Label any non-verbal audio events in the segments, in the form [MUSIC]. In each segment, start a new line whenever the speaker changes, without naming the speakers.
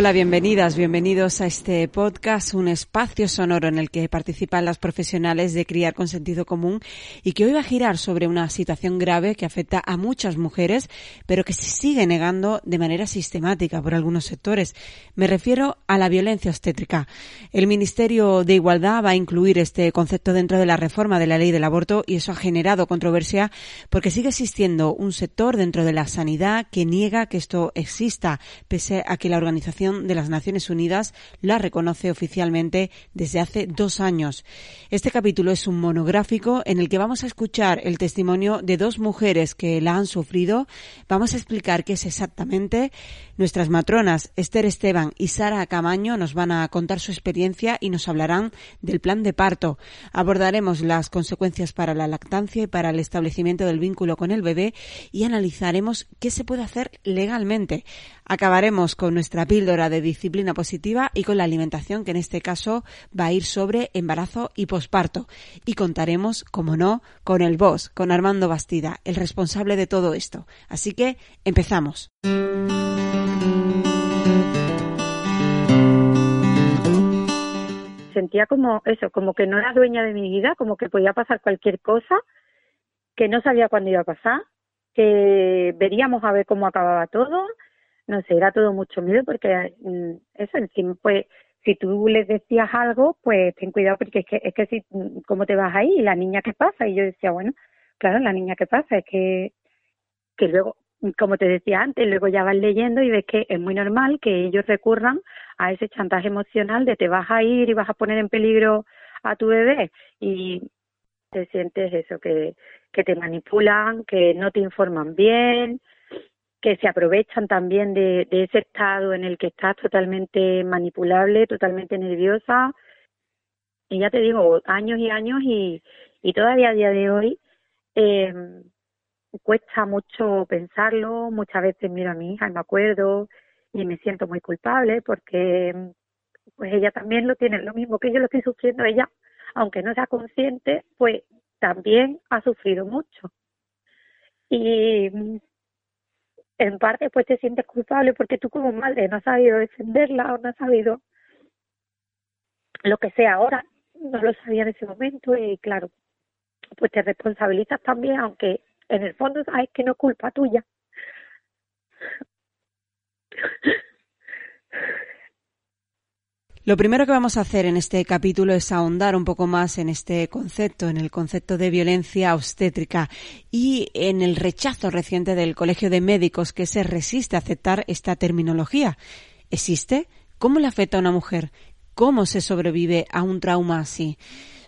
Hola, bienvenidas, bienvenidos a este podcast, un espacio sonoro en el que participan las profesionales de criar con sentido común y que hoy va a girar sobre una situación grave que afecta a muchas mujeres, pero que se sigue negando de manera sistemática por algunos sectores. Me refiero a la violencia obstétrica. El Ministerio de Igualdad va a incluir este concepto dentro de la reforma de la ley del aborto y eso ha generado controversia porque sigue existiendo un sector dentro de la sanidad que niega que esto exista, pese a que la organización de las Naciones Unidas la reconoce oficialmente desde hace dos años. Este capítulo es un monográfico en el que vamos a escuchar el testimonio de dos mujeres que la han sufrido. Vamos a explicar qué es exactamente. Nuestras matronas, Esther Esteban y Sara Camaño, nos van a contar su experiencia y nos hablarán del plan de parto. Abordaremos las consecuencias para la lactancia y para el establecimiento del vínculo con el bebé y analizaremos qué se puede hacer legalmente. Acabaremos con nuestra píldora de disciplina positiva y con la alimentación, que en este caso va a ir sobre embarazo y posparto. Y contaremos, como no, con el boss, con Armando Bastida, el responsable de todo esto. Así que empezamos.
Sentía como eso, como que no era dueña de mi vida, como que podía pasar cualquier cosa, que no sabía cuándo iba a pasar, que veríamos a ver cómo acababa todo no sé, era todo mucho miedo porque mm, eso pues si tú les decías algo, pues ten cuidado porque es que es que si mm, cómo te vas ahí, la niña qué pasa y yo decía, bueno, claro, la niña qué pasa, es que que luego como te decía antes, luego ya vas leyendo y ves que es muy normal que ellos recurran a ese chantaje emocional de te vas a ir y vas a poner en peligro a tu bebé y te sientes eso, que, que te manipulan, que no te informan bien, que se aprovechan también de, ese estado en el que estás totalmente manipulable, totalmente nerviosa. Y ya te digo, años y años y, y todavía a día de hoy eh, cuesta mucho pensarlo. Muchas veces miro a mi hija y me acuerdo y me siento muy culpable porque pues ella también lo tiene, lo mismo que yo lo estoy sufriendo ella, aunque no sea consciente, pues también ha sufrido mucho. Y en parte pues te sientes culpable porque tú como madre no has sabido defenderla o no has sabido lo que sea ahora, no lo sabía en ese momento y claro, pues te responsabilizas también, aunque en el fondo sabes que no es culpa tuya.
Lo primero que vamos a hacer en este capítulo es ahondar un poco más en este concepto, en el concepto de violencia obstétrica y en el rechazo reciente del Colegio de Médicos que se resiste a aceptar esta terminología. ¿Existe? ¿Cómo le afecta a una mujer? ¿Cómo se sobrevive a un trauma así?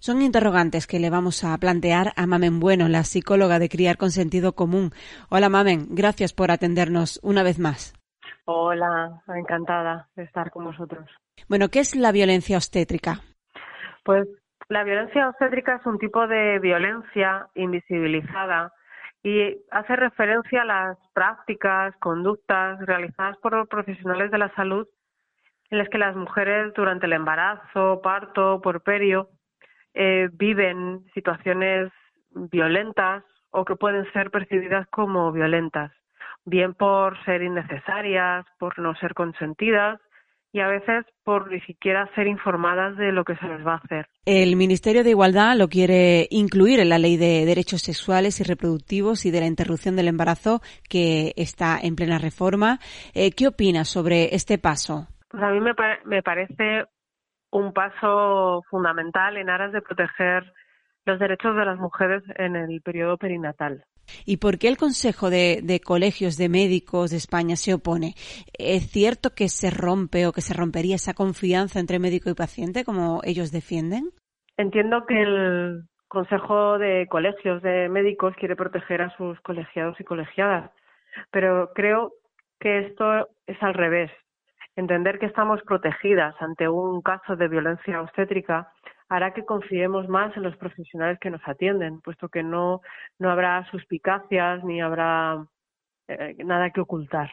Son interrogantes que le vamos a plantear a Mamen Bueno, la psicóloga de Criar con Sentido Común. Hola Mamen, gracias por atendernos una vez más.
Hola, encantada de estar con vosotros.
Bueno, ¿qué es la violencia obstétrica?
Pues la violencia obstétrica es un tipo de violencia invisibilizada y hace referencia a las prácticas, conductas realizadas por profesionales de la salud en las que las mujeres durante el embarazo, parto, porperio, eh, viven situaciones violentas o que pueden ser percibidas como violentas, bien por ser innecesarias, por no ser consentidas y a veces por ni siquiera ser informadas de lo que se les va a hacer.
El Ministerio de Igualdad lo quiere incluir en la Ley de Derechos Sexuales y Reproductivos y de la Interrupción del Embarazo que está en plena reforma. Eh, ¿Qué opinas sobre este paso?
Pues a mí me, me parece un paso fundamental en aras de proteger los derechos de las mujeres en el periodo perinatal.
¿Y por qué el Consejo de, Colegios de Médicos de España se opone? ¿Es cierto que se rompe o que se rompería esa confianza entre médico y paciente, como ellos defienden?
Entiendo que el Consejo de Colegios de Médicos quiere proteger a sus colegiados y colegiadas, pero creo que esto es al revés. Entender que estamos protegidas ante un caso de violencia obstétrica hará que confiemos más en los profesionales que nos atienden, puesto que no, no habrá suspicacias ni habrá eh, nada que ocultar.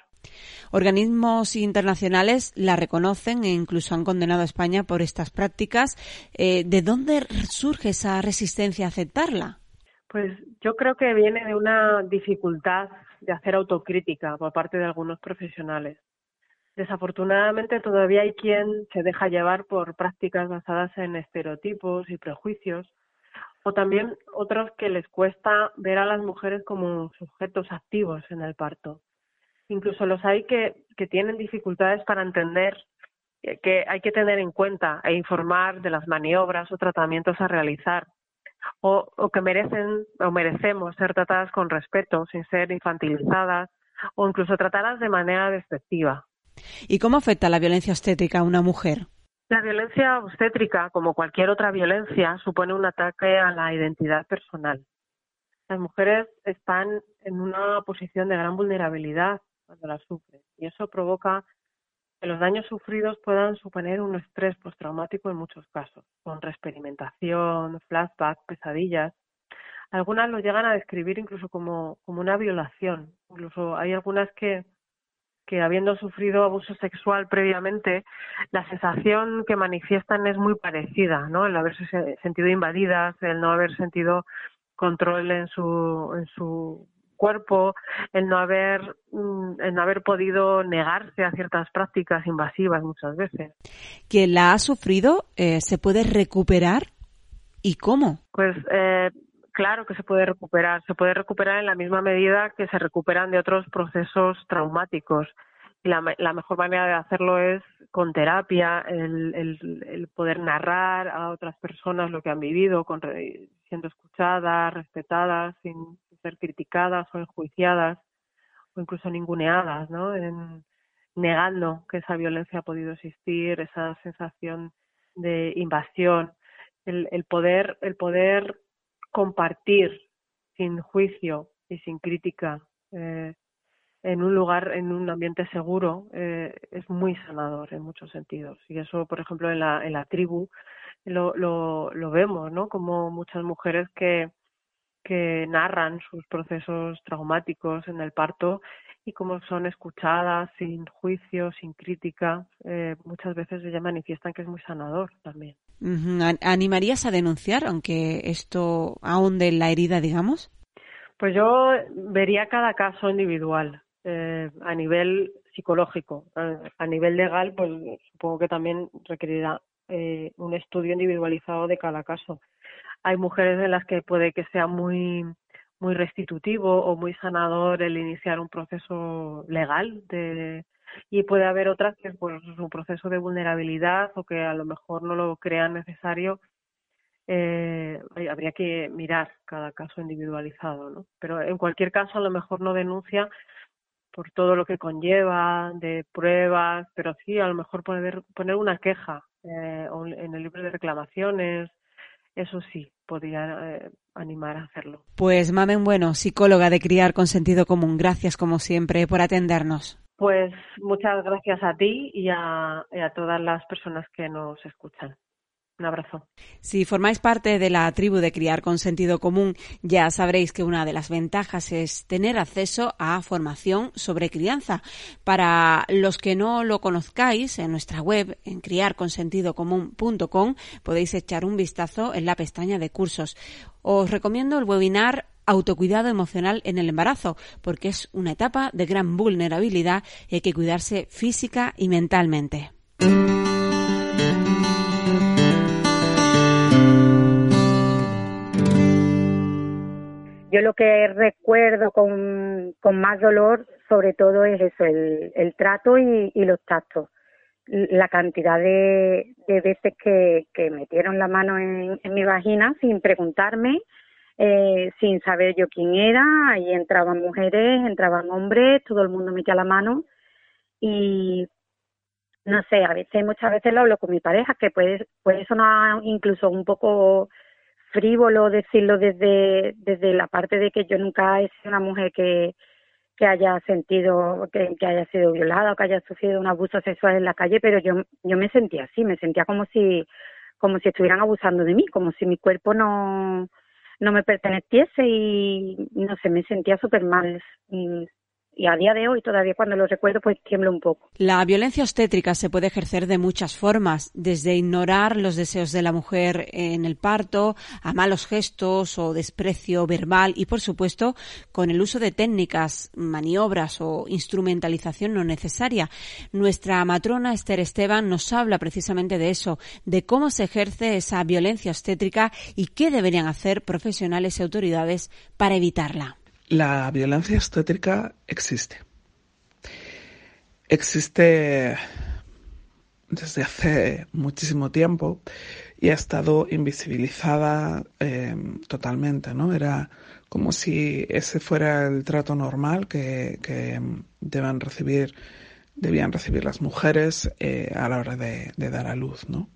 Organismos internacionales la reconocen e incluso han condenado a España por estas prácticas. Eh, ¿De dónde surge esa resistencia a aceptarla?
Pues yo creo que viene de una dificultad de hacer autocrítica por parte de algunos profesionales. Desafortunadamente todavía hay quien se deja llevar por prácticas basadas en estereotipos y prejuicios, o también otros que les cuesta ver a las mujeres como sujetos activos en el parto. Incluso los hay que, tienen dificultades para entender que hay que tener en cuenta e informar de las maniobras o tratamientos a realizar, o, o que merecen o merecemos ser tratadas con respeto, sin ser infantilizadas o incluso tratadas de manera despectiva.
¿Y cómo afecta la violencia obstétrica a una mujer?
La violencia obstétrica, como cualquier otra violencia, supone un ataque a la identidad personal. Las mujeres están en una posición de gran vulnerabilidad cuando la sufren y eso provoca que los daños sufridos puedan suponer un estrés postraumático en muchos casos, con reexperimentación, flashback, pesadillas. Algunas lo llegan a describir incluso como, como una violación. Incluso hay algunas que, que habiendo sufrido abuso sexual previamente, la sensación que manifiestan es muy parecida, ¿no? El haberse sentido invadidas, el no haber sentido control en su, en su cuerpo, el no haber, mm, el no haber podido negarse a ciertas prácticas invasivas muchas veces.
¿Quien la ha sufrido eh, se puede recuperar y cómo?
Pues eh, claro que se puede recuperar. Se puede recuperar en la misma medida que se recuperan de otros procesos traumáticos. Y la, la mejor manera de hacerlo es con terapia, el, el, poder narrar a otras personas lo que han vivido, con, siendo escuchadas, respetadas, sin ser criticadas o enjuiciadas o incluso ninguneadas, ¿no? En, negando que esa violencia ha podido existir, esa sensación de invasión, el, el poder, el poder compartir sin juicio y sin crítica eh, en un lugar, en un ambiente seguro, eh, es muy sanador en muchos sentidos. Y eso, por ejemplo, en la, en la tribu lo, lo, lo vemos, ¿no? Como muchas mujeres que, narran sus procesos traumáticos en el parto y cómo son escuchadas sin juicio, sin crítica, eh, muchas veces ellas manifiestan que es muy sanador también.
¿Animarías a denunciar, aunque esto ahonde la herida, digamos?
Pues yo vería cada caso individual, eh, a nivel psicológico. A, nivel legal, pues supongo que también requerirá eh, un estudio individualizado de cada caso. Hay mujeres en las que puede que sea muy muy restitutivo o muy sanador el iniciar un proceso legal de y puede haber otras que pues su proceso de vulnerabilidad o que a lo mejor no lo crean necesario eh, habría que mirar cada caso individualizado no pero en cualquier caso a lo mejor no denuncia por todo lo que conlleva de pruebas pero sí a lo mejor poner poner una queja eh, en el libro de reclamaciones eso sí podría eh, animar a hacerlo.
Pues Mamen Bueno, psicóloga de Criar con Sentido Común, gracias como siempre por atendernos.
Pues muchas gracias a ti y a, todas las personas que nos escuchan. Un abrazo.
Si formáis parte de la tribu de Criar con Sentido Común, ya sabréis que una de las ventajas es tener acceso a formación sobre crianza. Para los que no lo conozcáis, en nuestra web, en criarconsentidocomún.com, podéis echar un vistazo en la pestaña de cursos. Os recomiendo el webinar autocuidado emocional en el embarazo, porque es una etapa de gran vulnerabilidad y hay que cuidarse física y mentalmente.
Yo lo que recuerdo con, con más dolor, sobre todo, es eso, el, el trato y, los tactos. La cantidad de, veces que, metieron la mano en mi vagina sin preguntarme, eh, sin saber yo quién era, ahí entraban mujeres, entraban hombres, todo el mundo metía la mano. Y no sé, a veces, muchas veces lo hablo con mi pareja, que puede, puede sonar incluso un poco frívolo decirlo desde, desde la parte de que yo nunca he sido una mujer que, que haya sentido, que, que haya sido violada o que haya sufrido un abuso sexual en la calle, pero yo, yo me sentía así, me sentía como si, como si estuvieran abusando de mí, como si mi cuerpo no, no me perteneciese y no sé, me sentía súper mal. Y, y a día de hoy todavía cuando lo recuerdo pues tiemblo un poco.
La violencia obstétrica se puede ejercer de muchas formas, desde ignorar los deseos de la mujer en el parto, a malos gestos o desprecio verbal y por supuesto con el uso de técnicas, maniobras o instrumentalización no necesaria. Nuestra matrona Esther Esteban nos habla precisamente de eso, de cómo se ejerce esa violencia obstétrica y qué deberían hacer profesionales y autoridades para evitarla.
La violencia obstétrica existe. Existe desde hace muchísimo tiempo y ha estado invisibilizada eh, totalmente, ¿no? Era como si ese fuera el trato normal que, deben recibir, debían recibir las mujeres eh, a la hora de, dar a luz, ¿no?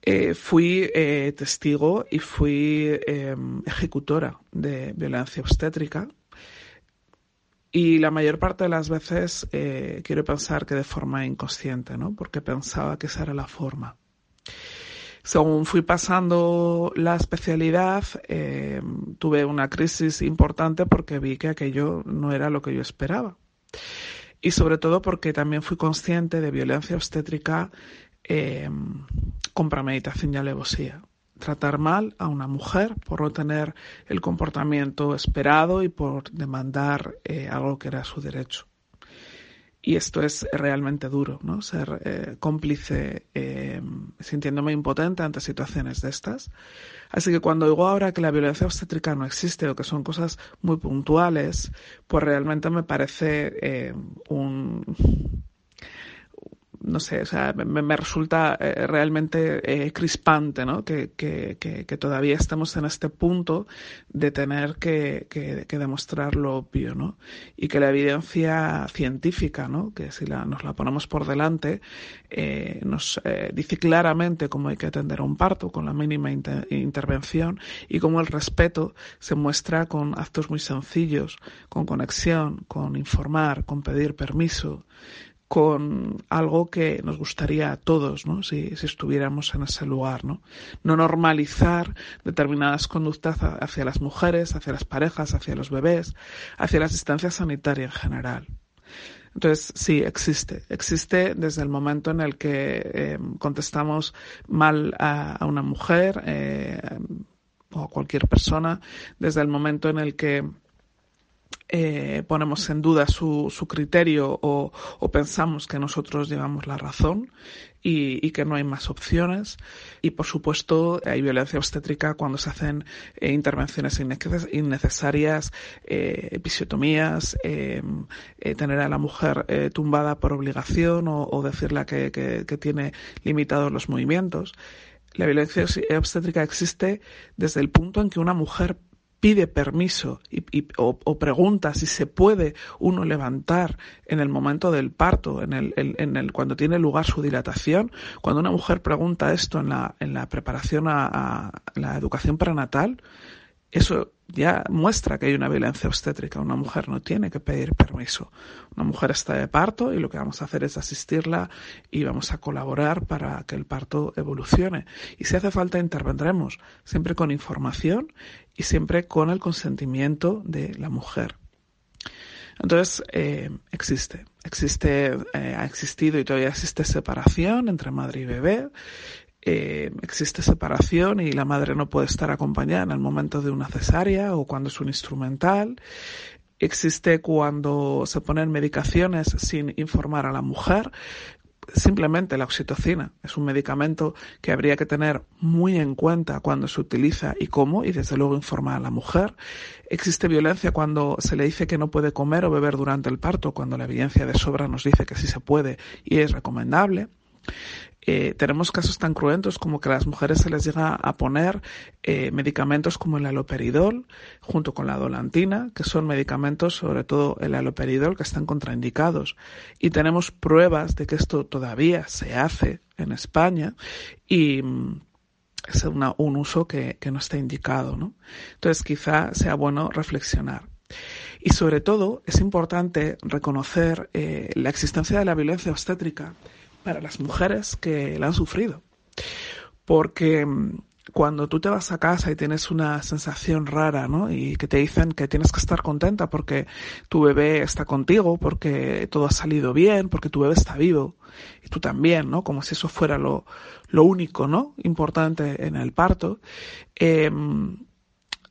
Eh, fui testigo y fui ejecutora de violencia obstétrica y la mayor parte de las veces eh, quiero pensar que de forma inconsciente, ¿no? Porque pensaba que esa era la forma. Según fui pasando la especialidad, eh, tuve una crisis importante porque vi que aquello no era lo que yo esperaba. Y sobre todo porque también fui consciente de violencia obstétrica eh, con premeditación y alevosía tratar mal a una mujer por no tener el comportamiento esperado y por demandar eh, algo que era su derecho. Y esto es realmente duro, ¿no? Ser eh, cómplice eh, sintiéndome impotente ante situaciones de estas. Así que cuando digo ahora que la violencia obstétrica no existe o que son cosas muy puntuales, pues realmente me parece un, no sé, o sea, me, resulta eh, realmente eh, crispante, ¿no? Que, que, que, todavía estamos en este punto de tener que, demostrar lo obvio, ¿no? Y que la evidencia científica, ¿no? Que si la, nos la ponemos por delante, eh, nos dice claramente cómo hay que atender a un parto con la mínima intervención y cómo el respeto se muestra con actos muy sencillos, con conexión, con informar, con pedir permiso, con algo que nos gustaría a todos, ¿no? Si, si, estuviéramos en ese lugar, ¿no? No normalizar determinadas conductas hacia las mujeres, hacia las parejas, hacia los bebés, hacia la asistencia sanitaria en general. Entonces, sí, existe. Existe desde el momento en el que eh, contestamos mal a, una mujer eh, o a cualquier persona, desde el momento en el que eh, ponemos en duda su, su criterio o, o, pensamos que nosotros llevamos la razón y, y, que no hay más opciones. Y por supuesto hay violencia obstétrica cuando se hacen eh, intervenciones innecesarias, eh, episiotomías, eh, eh, tener a la mujer tumbada por obligación o, decirle que, que tiene limitados los movimientos. La violencia obstétrica existe desde el punto en que una mujer pide permiso y, o, pregunta si se puede uno levantar en el momento del parto, en el, en el, cuando tiene lugar su dilatación, cuando una mujer pregunta esto en la, en la preparación a la educación prenatal, eso ya muestra que hay una violencia obstétrica. Una mujer no tiene que pedir permiso. Una mujer está de parto y lo que vamos a hacer es asistirla y vamos a colaborar para que el parto evolucione. Y si hace falta intervendremos, siempre con información y siempre con el consentimiento de la mujer. Entonces, eh, existe, existe, eh, ha existido y todavía existe separación entre madre y bebé, eh, existe separación y la madre no puede estar acompañada en el momento de una cesárea o cuando es un instrumental. Existe cuando se ponen medicaciones sin informar a la mujer. Simplemente la oxitocina es un medicamento que habría que tener muy en cuenta cuando se utiliza y cómo, y desde luego informar a la mujer. Existe violencia cuando se le dice que no puede comer o beber durante el parto, cuando la evidencia de sobra nos dice que sí se puede y es recomendable. Eh, tenemos casos tan cruentos como que a las mujeres se les llega a poner eh, medicamentos como el aloperidol junto con la dolantina, que son medicamentos, sobre todo el aloperidol, que están contraindicados. Y tenemos pruebas de que esto todavía se hace en España y mm, es un uso que, no está indicado. Entonces quizá sea bueno reflexionar. Y sobre todo es importante reconocer eh, la existencia de la violencia obstétrica para las mujeres que la han sufrido. Porque mm, cuando tú te vas a casa y tienes una sensación rara, ¿no? Y que te dicen que tienes que estar contenta porque tu bebé está contigo, porque todo ha salido bien, porque tu bebé está vivo y tú también, ¿no? Como si eso fuera lo, lo único, ¿no? Importante en el parto. Eh,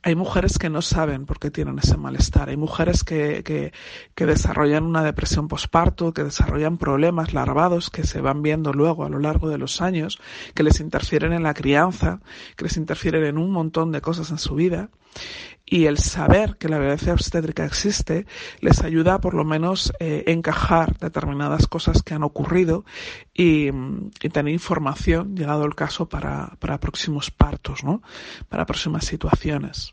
hay mujeres que no saben por qué tienen ese malestar. Hay mujeres que, que, que desarrollan una depresión posparto, que desarrollan problemas larvados que se van viendo luego a lo largo de los años, que les interfieren en la crianza, que les interfieren en un montón de cosas en su vida y el saber que la violencia obstétrica existe les ayuda por lo menos eh, encajar determinadas cosas que han ocurrido y, y, tener información, llegado el caso, para, para próximos partos, ¿no? Para próximas situaciones.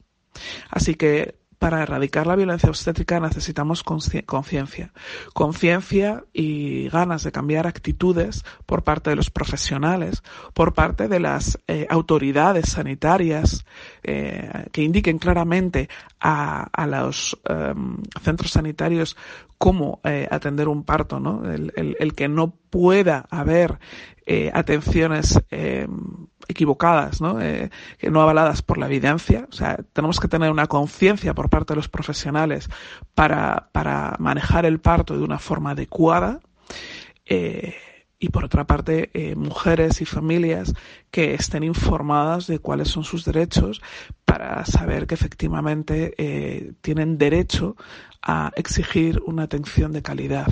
Así que para erradicar la violencia obstétrica necesitamos conciencia. Conciencia y ganas de cambiar actitudes por parte de los profesionales, por parte de las eh, autoridades sanitarias eh, que indiquen claramente a, a los eh, centros sanitarios cómo eh, atender un parto, ¿no? El, el, que no pueda haber atenciones eh, equivocadas, ¿no? Eh, que no avaladas por la evidencia. O sea, tenemos que tener una conciencia por parte de los profesionales para, para manejar el parto de una forma adecuada. Eh, y por otra parte eh, mujeres y familias que estén informadas de cuáles son sus derechos para saber que efectivamente tienen derecho a exigir una atención de calidad.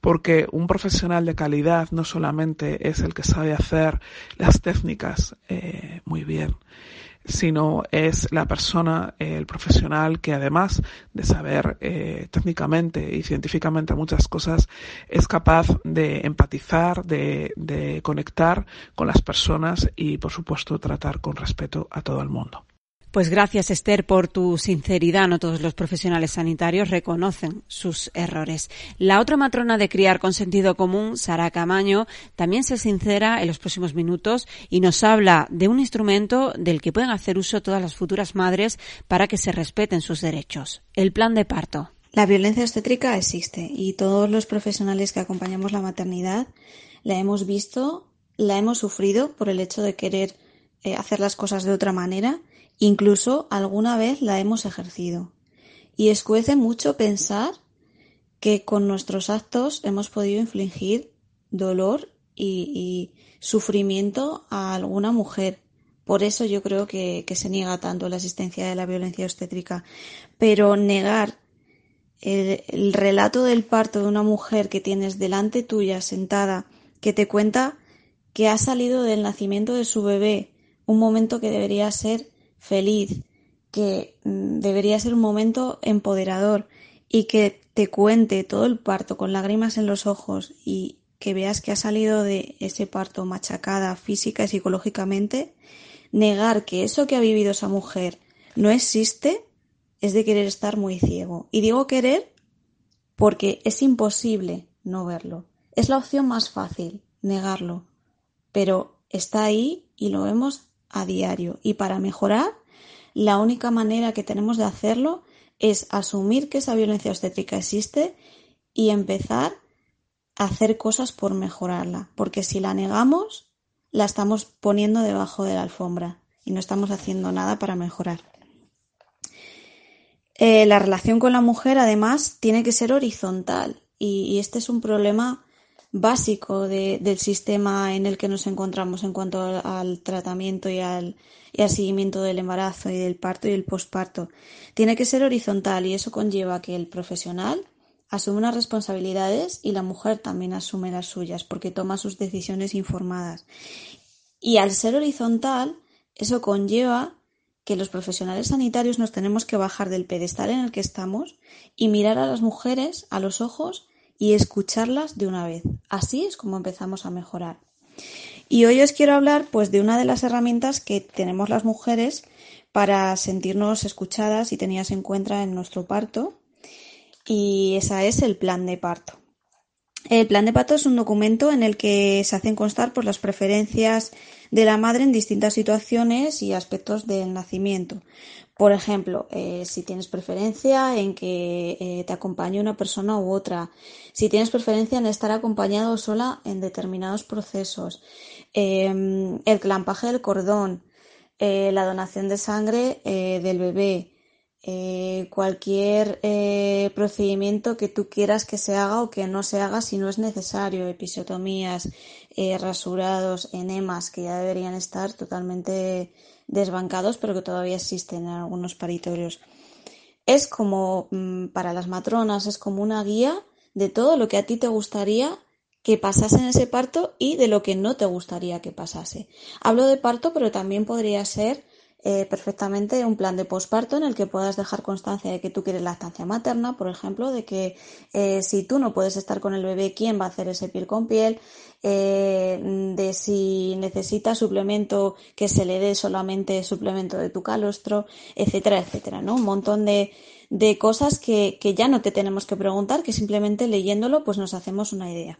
Porque un profesional de calidad no solamente es el que sabe hacer las técnicas eh, muy bien, sino es la persona, eh, el profesional que además de saber eh, técnicamente y científicamente muchas cosas, es capaz de empatizar, de, de conectar con las personas y, por supuesto, tratar con respeto a todo el mundo.
Pues gracias, Esther, por tu sinceridad. No todos los profesionales sanitarios reconocen sus errores. La otra matrona de criar con sentido común, Sara Camaño, también se sincera en los próximos minutos y nos habla de un instrumento del que pueden hacer uso todas las futuras madres para que se respeten sus derechos. El plan de parto.
La violencia obstétrica existe y todos los profesionales que acompañamos la maternidad la hemos visto, la hemos sufrido por el hecho de querer eh, hacer las cosas de otra manera Incluso alguna vez la hemos ejercido. Y escuece mucho pensar que con nuestros actos hemos podido infligir dolor y, sufrimiento a alguna mujer. Por eso yo creo que, que, se niega tanto la existencia de la violencia obstétrica. Pero negar el, el, relato del parto de una mujer que tienes delante tuya sentada, que te cuenta que ha salido del nacimiento de su bebé, un momento que debería ser feliz, que mm, debería ser un momento empoderador y que te cuente todo el parto con lágrimas en los ojos y que veas que ha salido de ese parto machacada física y psicológicamente, negar que eso que ha vivido esa mujer no existe es de querer estar muy ciego. Y digo querer porque es imposible no verlo. Es la opción más fácil, negarlo. Pero está ahí y lo vemos a diario. Y para mejorar, la única manera que tenemos de hacerlo es asumir que esa violencia obstétrica existe y empezar a hacer cosas por mejorarla. Porque si la negamos, la estamos poniendo debajo de la alfombra y no estamos haciendo nada para mejorar. Eh, la relación con la mujer, además, tiene que ser horizontal y, y este es un problema básico de, del sistema en el que nos encontramos en cuanto al, tratamiento y al, y al, seguimiento del embarazo y del parto y el posparto. Tiene que ser horizontal y eso conlleva que el profesional asume unas responsabilidades y la mujer también asume las suyas porque toma sus decisiones informadas. Y al ser horizontal, eso conlleva que los profesionales sanitarios nos tenemos que bajar del pedestal en el que estamos y mirar a las mujeres a los ojos y escucharlas de una vez. Así es como empezamos a mejorar. Y hoy os quiero hablar pues de una de las herramientas que tenemos las mujeres para sentirnos escuchadas y tenidas en cuenta en nuestro parto y esa es el plan de parto. El plan de parto es un documento en el que se hacen constar pues, las preferencias de la madre en distintas situaciones y aspectos del nacimiento. Por ejemplo, eh, si tienes preferencia en que eh, te acompañe una persona u otra, si tienes preferencia en estar acompañado o sola en determinados procesos, eh, el clampaje del cordón, eh, la donación de sangre del bebé, eh, cualquier procedimiento que tú quieras que se haga o que no se haga si no es necesario, episiotomías, rasurados, enemas, que ya deberían estar totalmente desbancados, pero que todavía existen en algunos paritorios. Es como mm, para las matronas, es como una guía de todo lo que a ti te gustaría que pasase en ese parto y de lo que no te gustaría que pasase. Hablo de parto, pero también podría ser eh, perfectamente un plan de posparto en el que puedas dejar constancia de que tú quieres lactancia materna, por ejemplo, de que eh, si tú no puedes estar con el bebé, ¿quién va a hacer ese piel con piel? Eh, de si necesita suplemento que se le dé solamente suplemento de tu calostro, etcétera, etcétera, ¿no? Un montón de, de cosas que, que ya no te tenemos que preguntar, que simplemente leyéndolo pues nos hacemos una idea.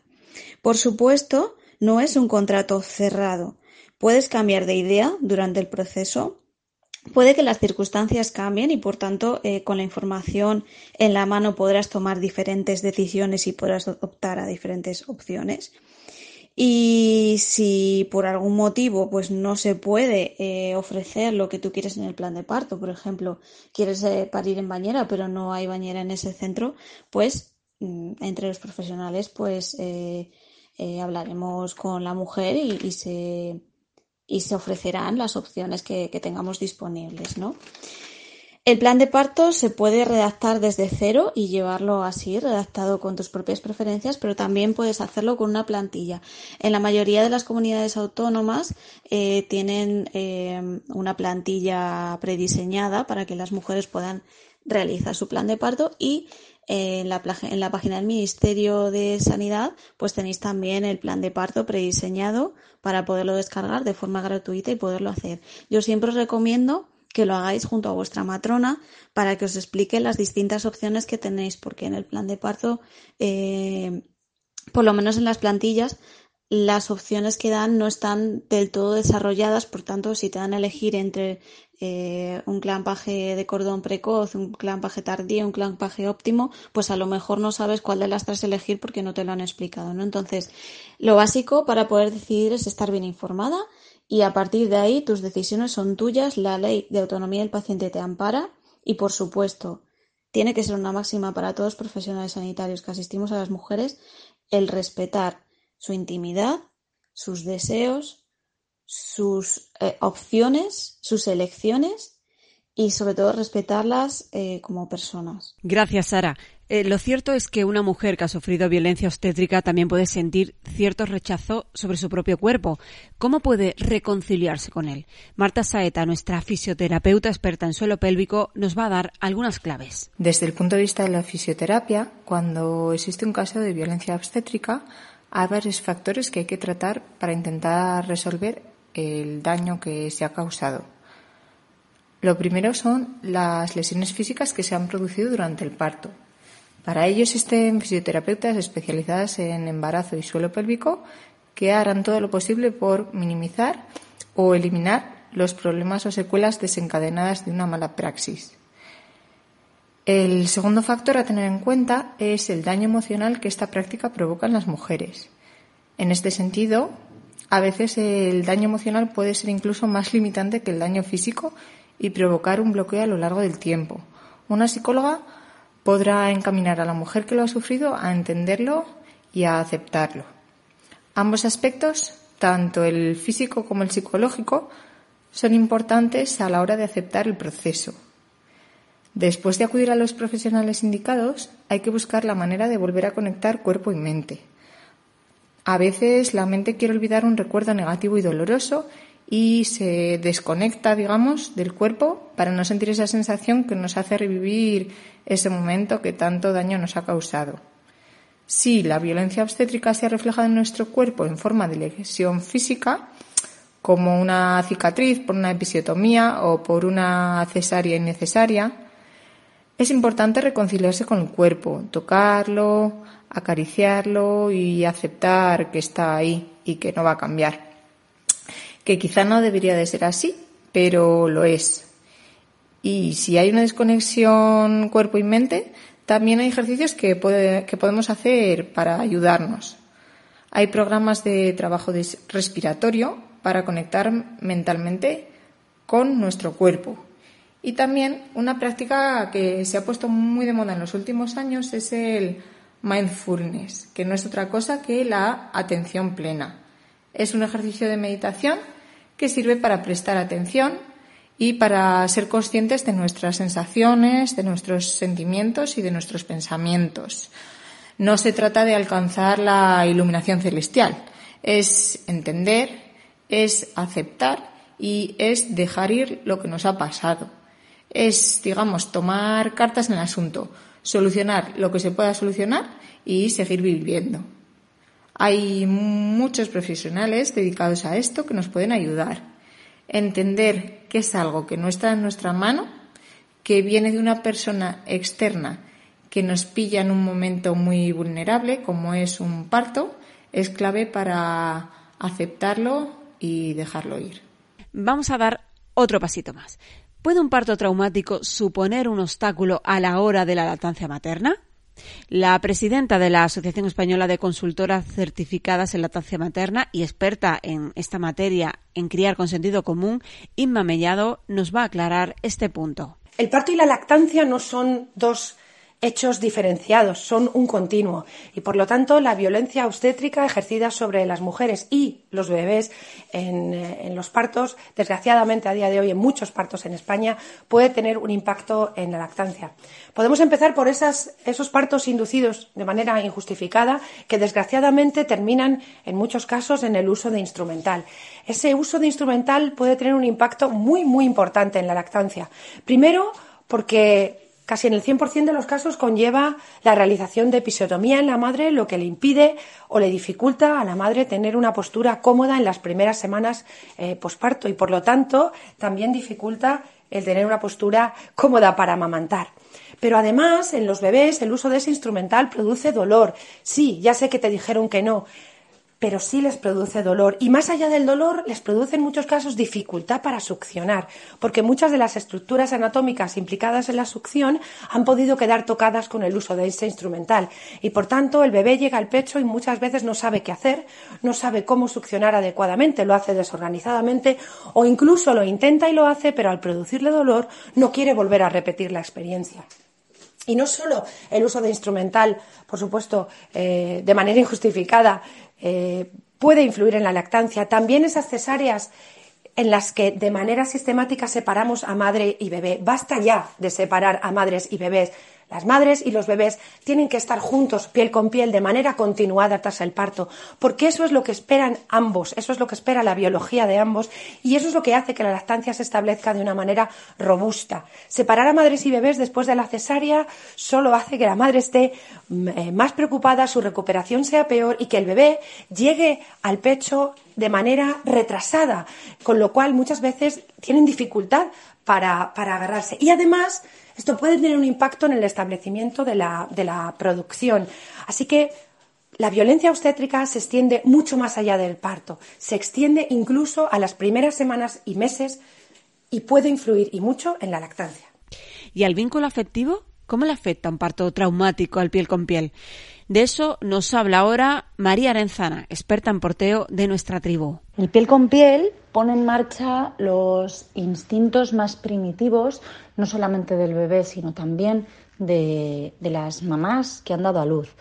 Por supuesto, no es un contrato cerrado. Puedes cambiar de idea durante el proceso. Puede que las circunstancias cambien y, por tanto, eh, con la información en la mano podrás tomar diferentes decisiones y podrás optar a diferentes opciones. Y si por algún motivo pues no se puede eh, ofrecer lo que tú quieres en el plan de parto, por ejemplo, quieres eh, parir en bañera pero no hay bañera en ese centro, pues mm, entre los profesionales pues eh, hablaremos con la mujer y, se, y se ofrecerán las opciones que, tengamos disponibles, ¿no? El plan de parto se puede redactar desde cero y llevarlo así, redactado con tus propias preferencias, pero también puedes hacerlo con una plantilla. En la mayoría de las comunidades autónomas eh, tienen eh, una plantilla prediseñada para que las mujeres puedan realizar su plan de parto y en la, en la página del Ministerio de Sanidad, pues tenéis también el plan de parto prediseñado para poderlo descargar de forma gratuita y poderlo hacer. Yo siempre os recomiendo que lo hagáis junto a vuestra matrona para que os explique las distintas opciones que tenéis, porque en el plan de parto, eh, por lo menos en las plantillas, las opciones que dan no están del todo desarrolladas, por tanto, si te dan a elegir entre eh, un clampaje de cordón precoz, un clampaje tardío, un clampaje óptimo, pues a lo mejor no sabes cuál de las tres elegir porque no te lo han explicado, ¿no? Entonces, lo básico para poder decidir es estar bien informada y a partir de ahí tus decisiones son tuyas, la ley de autonomía del paciente te ampara y, por supuesto, tiene que ser una máxima para todos los profesionales sanitarios que asistimos a las mujeres el respetar su intimidad, sus deseos, sus eh, opciones, sus elecciones y sobre todo respetarlas eh, como personas.
Gracias, Sara. Eh, lo cierto es que una mujer que ha sufrido violencia obstétrica también puede sentir cierto rechazo sobre su propio cuerpo. ¿Cómo puede reconciliarse con él? Marta Saeta, nuestra fisioterapeuta experta en suelo pélvico, nos va a dar algunas claves.
Desde el punto de vista de la fisioterapia, cuando existe un caso de violencia obstétrica, hay varios factores que hay que tratar para intentar resolver el daño que se ha causado. Lo primero son las lesiones físicas que se han producido durante el parto. Para ello existen fisioterapeutas especializadas en embarazo y suelo pélvico que harán todo lo posible por minimizar o eliminar los problemas o secuelas desencadenadas de una mala praxis. El segundo factor a tener en cuenta es el daño emocional que esta práctica provoca en las mujeres. En este sentido, a veces el daño emocional puede ser incluso más limitante que el daño físico y provocar un bloqueo a lo largo del tiempo. Una psicóloga podrá encaminar a la mujer que lo ha sufrido a entenderlo y a aceptarlo. Ambos aspectos, tanto el físico como el psicológico, son importantes a la hora de aceptar el proceso. Después de acudir a los profesionales indicados, hay que buscar la manera de volver a conectar cuerpo y mente. A veces la mente quiere olvidar un recuerdo negativo y doloroso y se desconecta, digamos, del cuerpo para no sentir esa sensación que nos hace revivir ese momento que tanto daño nos ha causado. Si la violencia obstétrica se ha reflejado en nuestro cuerpo en forma de lesión física, como una cicatriz por una episiotomía o por una cesárea innecesaria, es importante reconciliarse con el cuerpo, tocarlo, acariciarlo y aceptar que está ahí y que no va a cambiar. Que quizá no debería de ser así, pero lo es. Y si hay una desconexión cuerpo y mente, también hay ejercicios que, que podemos hacer para ayudarnos. Hay programas de trabajo respiratorio para conectar mentalmente con nuestro cuerpo. Y también una práctica que se ha puesto muy de moda en los últimos años es el mindfulness, que no es otra cosa que la atención plena. Es un ejercicio de meditación que sirve para prestar atención y para ser conscientes de nuestras sensaciones, de nuestros sentimientos y de nuestros pensamientos. No se trata de alcanzar la iluminación celestial, es entender, es aceptar y es dejar ir lo que nos ha pasado. Es, digamos, tomar cartas en el asunto, solucionar lo que se pueda solucionar y seguir viviendo. Hay muchos profesionales dedicados a esto que nos pueden ayudar. Entender que es algo que no está en nuestra mano, que viene de una persona externa que nos pilla en un momento muy vulnerable, como es un parto, es clave para aceptarlo y dejarlo ir.
Vamos a dar otro pasito más. ¿Puede un parto traumático suponer un obstáculo a la hora de la lactancia materna? La presidenta de la Asociación Española de Consultoras Certificadas en Lactancia Materna y experta en esta materia en criar con sentido común, Inma Mellado, nos va a aclarar este punto.
El parto y la lactancia no son dos hechos diferenciados, son un continuo y por lo tanto la violencia obstétrica ejercida sobre las mujeres y los bebés en, eh, en, los partos, desgraciadamente a día de hoy en muchos partos en España, puede tener un impacto en la lactancia. Podemos empezar por esos partos inducidos de manera injustificada que desgraciadamente terminan en muchos casos en el uso de instrumental. Ese uso de instrumental puede tener un impacto muy, muy importante en la lactancia. Primero, porque Casi en el 100% de los casos conlleva la realización de episiotomía en la madre, lo que le impide o le dificulta a la madre tener una postura cómoda en las primeras semanas eh, posparto y, por lo tanto, también dificulta el tener una postura cómoda para amamantar. Pero además, en los bebés, el uso de ese instrumental produce dolor. Sí, ya sé que te dijeron que no, pero sí les produce dolor. Y más allá del dolor, les produce en muchos casos dificultad para succionar, porque muchas de las estructuras anatómicas implicadas en la succión han podido quedar tocadas con el uso de ese instrumental. Y por tanto, el bebé llega al pecho y muchas veces no sabe qué hacer, no sabe cómo succionar adecuadamente, lo hace desorganizadamente o incluso lo intenta y lo hace, pero al producirle dolor no quiere volver a repetir la experiencia. Y no solo el uso de instrumental, por supuesto, eh, de manera injustificada, eh, puede influir en la lactancia. También esas cesáreas en las que de manera sistemática separamos a madre y bebé. Basta ya de separar a madres y bebés. Las madres y los bebés tienen que estar juntos, piel con piel, de manera continuada tras el parto, porque eso es lo que esperan ambos, eso es lo que espera la biología de ambos y eso es lo que hace que la lactancia se establezca de una manera robusta. Separar a madres y bebés después de la cesárea solo hace que la madre esté mm, eh, más preocupada, su recuperación sea peor y que el bebé llegue al pecho de manera retrasada, con lo cual muchas veces tienen dificultad para, para agarrarse. Y además, esto puede tener un impacto en el establecimiento de la, de la producción. Así que la violencia obstétrica se extiende mucho más allá del parto, se extiende incluso a las primeras semanas y meses y puede influir y mucho en la lactancia.
¿Y al vínculo afectivo? ¿Cómo le afecta un parto traumático al piel con piel? De eso nos habla ahora María Arenzana, experta en porteo de nuestra tribu.
El piel con piel pone en marcha los instintos más primitivos, no solamente del bebé, sino también de, las mamás que han dado a luz.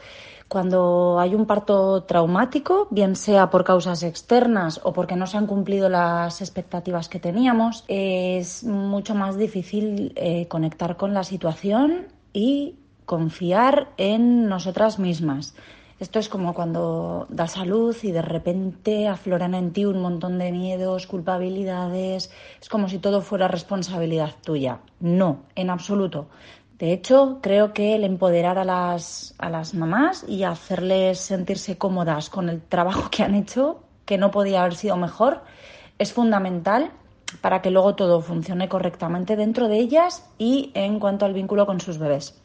Cuando hay un parto traumático, bien sea por causas externas o porque no se han cumplido las expectativas que teníamos, es mucho más difícil eh, conectar con la situación y confiar en nosotras mismas. Esto es como cuando das salud y de repente afloran en ti un montón de miedos, culpabilidades. Es como si todo fuera responsabilidad tuya. No, en absoluto. De hecho, creo que el empoderar a las, a las mamás y hacerles sentirse cómodas con el trabajo que han hecho, que no podía haber sido mejor, es fundamental para que luego todo funcione correctamente dentro de ellas y en cuanto al vínculo con sus bebés.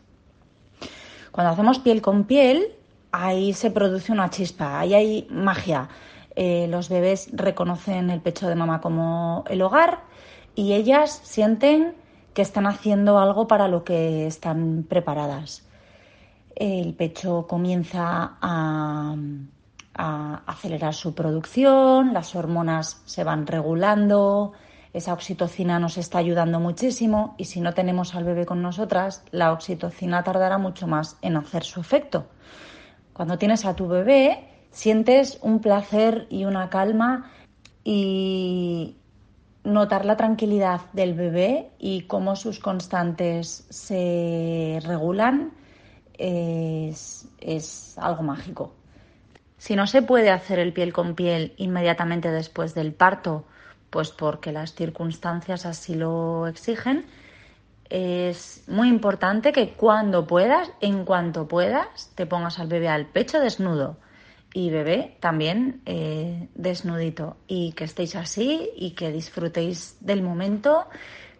Cuando hacemos piel con piel, ahí se produce una chispa, ahí hay magia. Eh, los bebés reconocen el pecho de mamá como el hogar y ellas sienten que están haciendo algo para lo que están preparadas. El pecho comienza a, a acelerar su producción, las hormonas se van regulando, esa oxitocina nos está ayudando muchísimo y si no tenemos al bebé con nosotras, la oxitocina tardará mucho más en hacer su efecto. Cuando tienes a tu bebé, sientes un placer y una calma y notar la tranquilidad del bebé y cómo sus constantes se regulan es, es algo mágico. Si no se puede hacer el piel con piel inmediatamente después del parto, pues porque las circunstancias así lo exigen, es muy importante que cuando puedas, en cuanto puedas, te pongas al bebé al pecho desnudo. Y bebé también eh, desnudito. Y que estéis así y que disfrutéis del momento,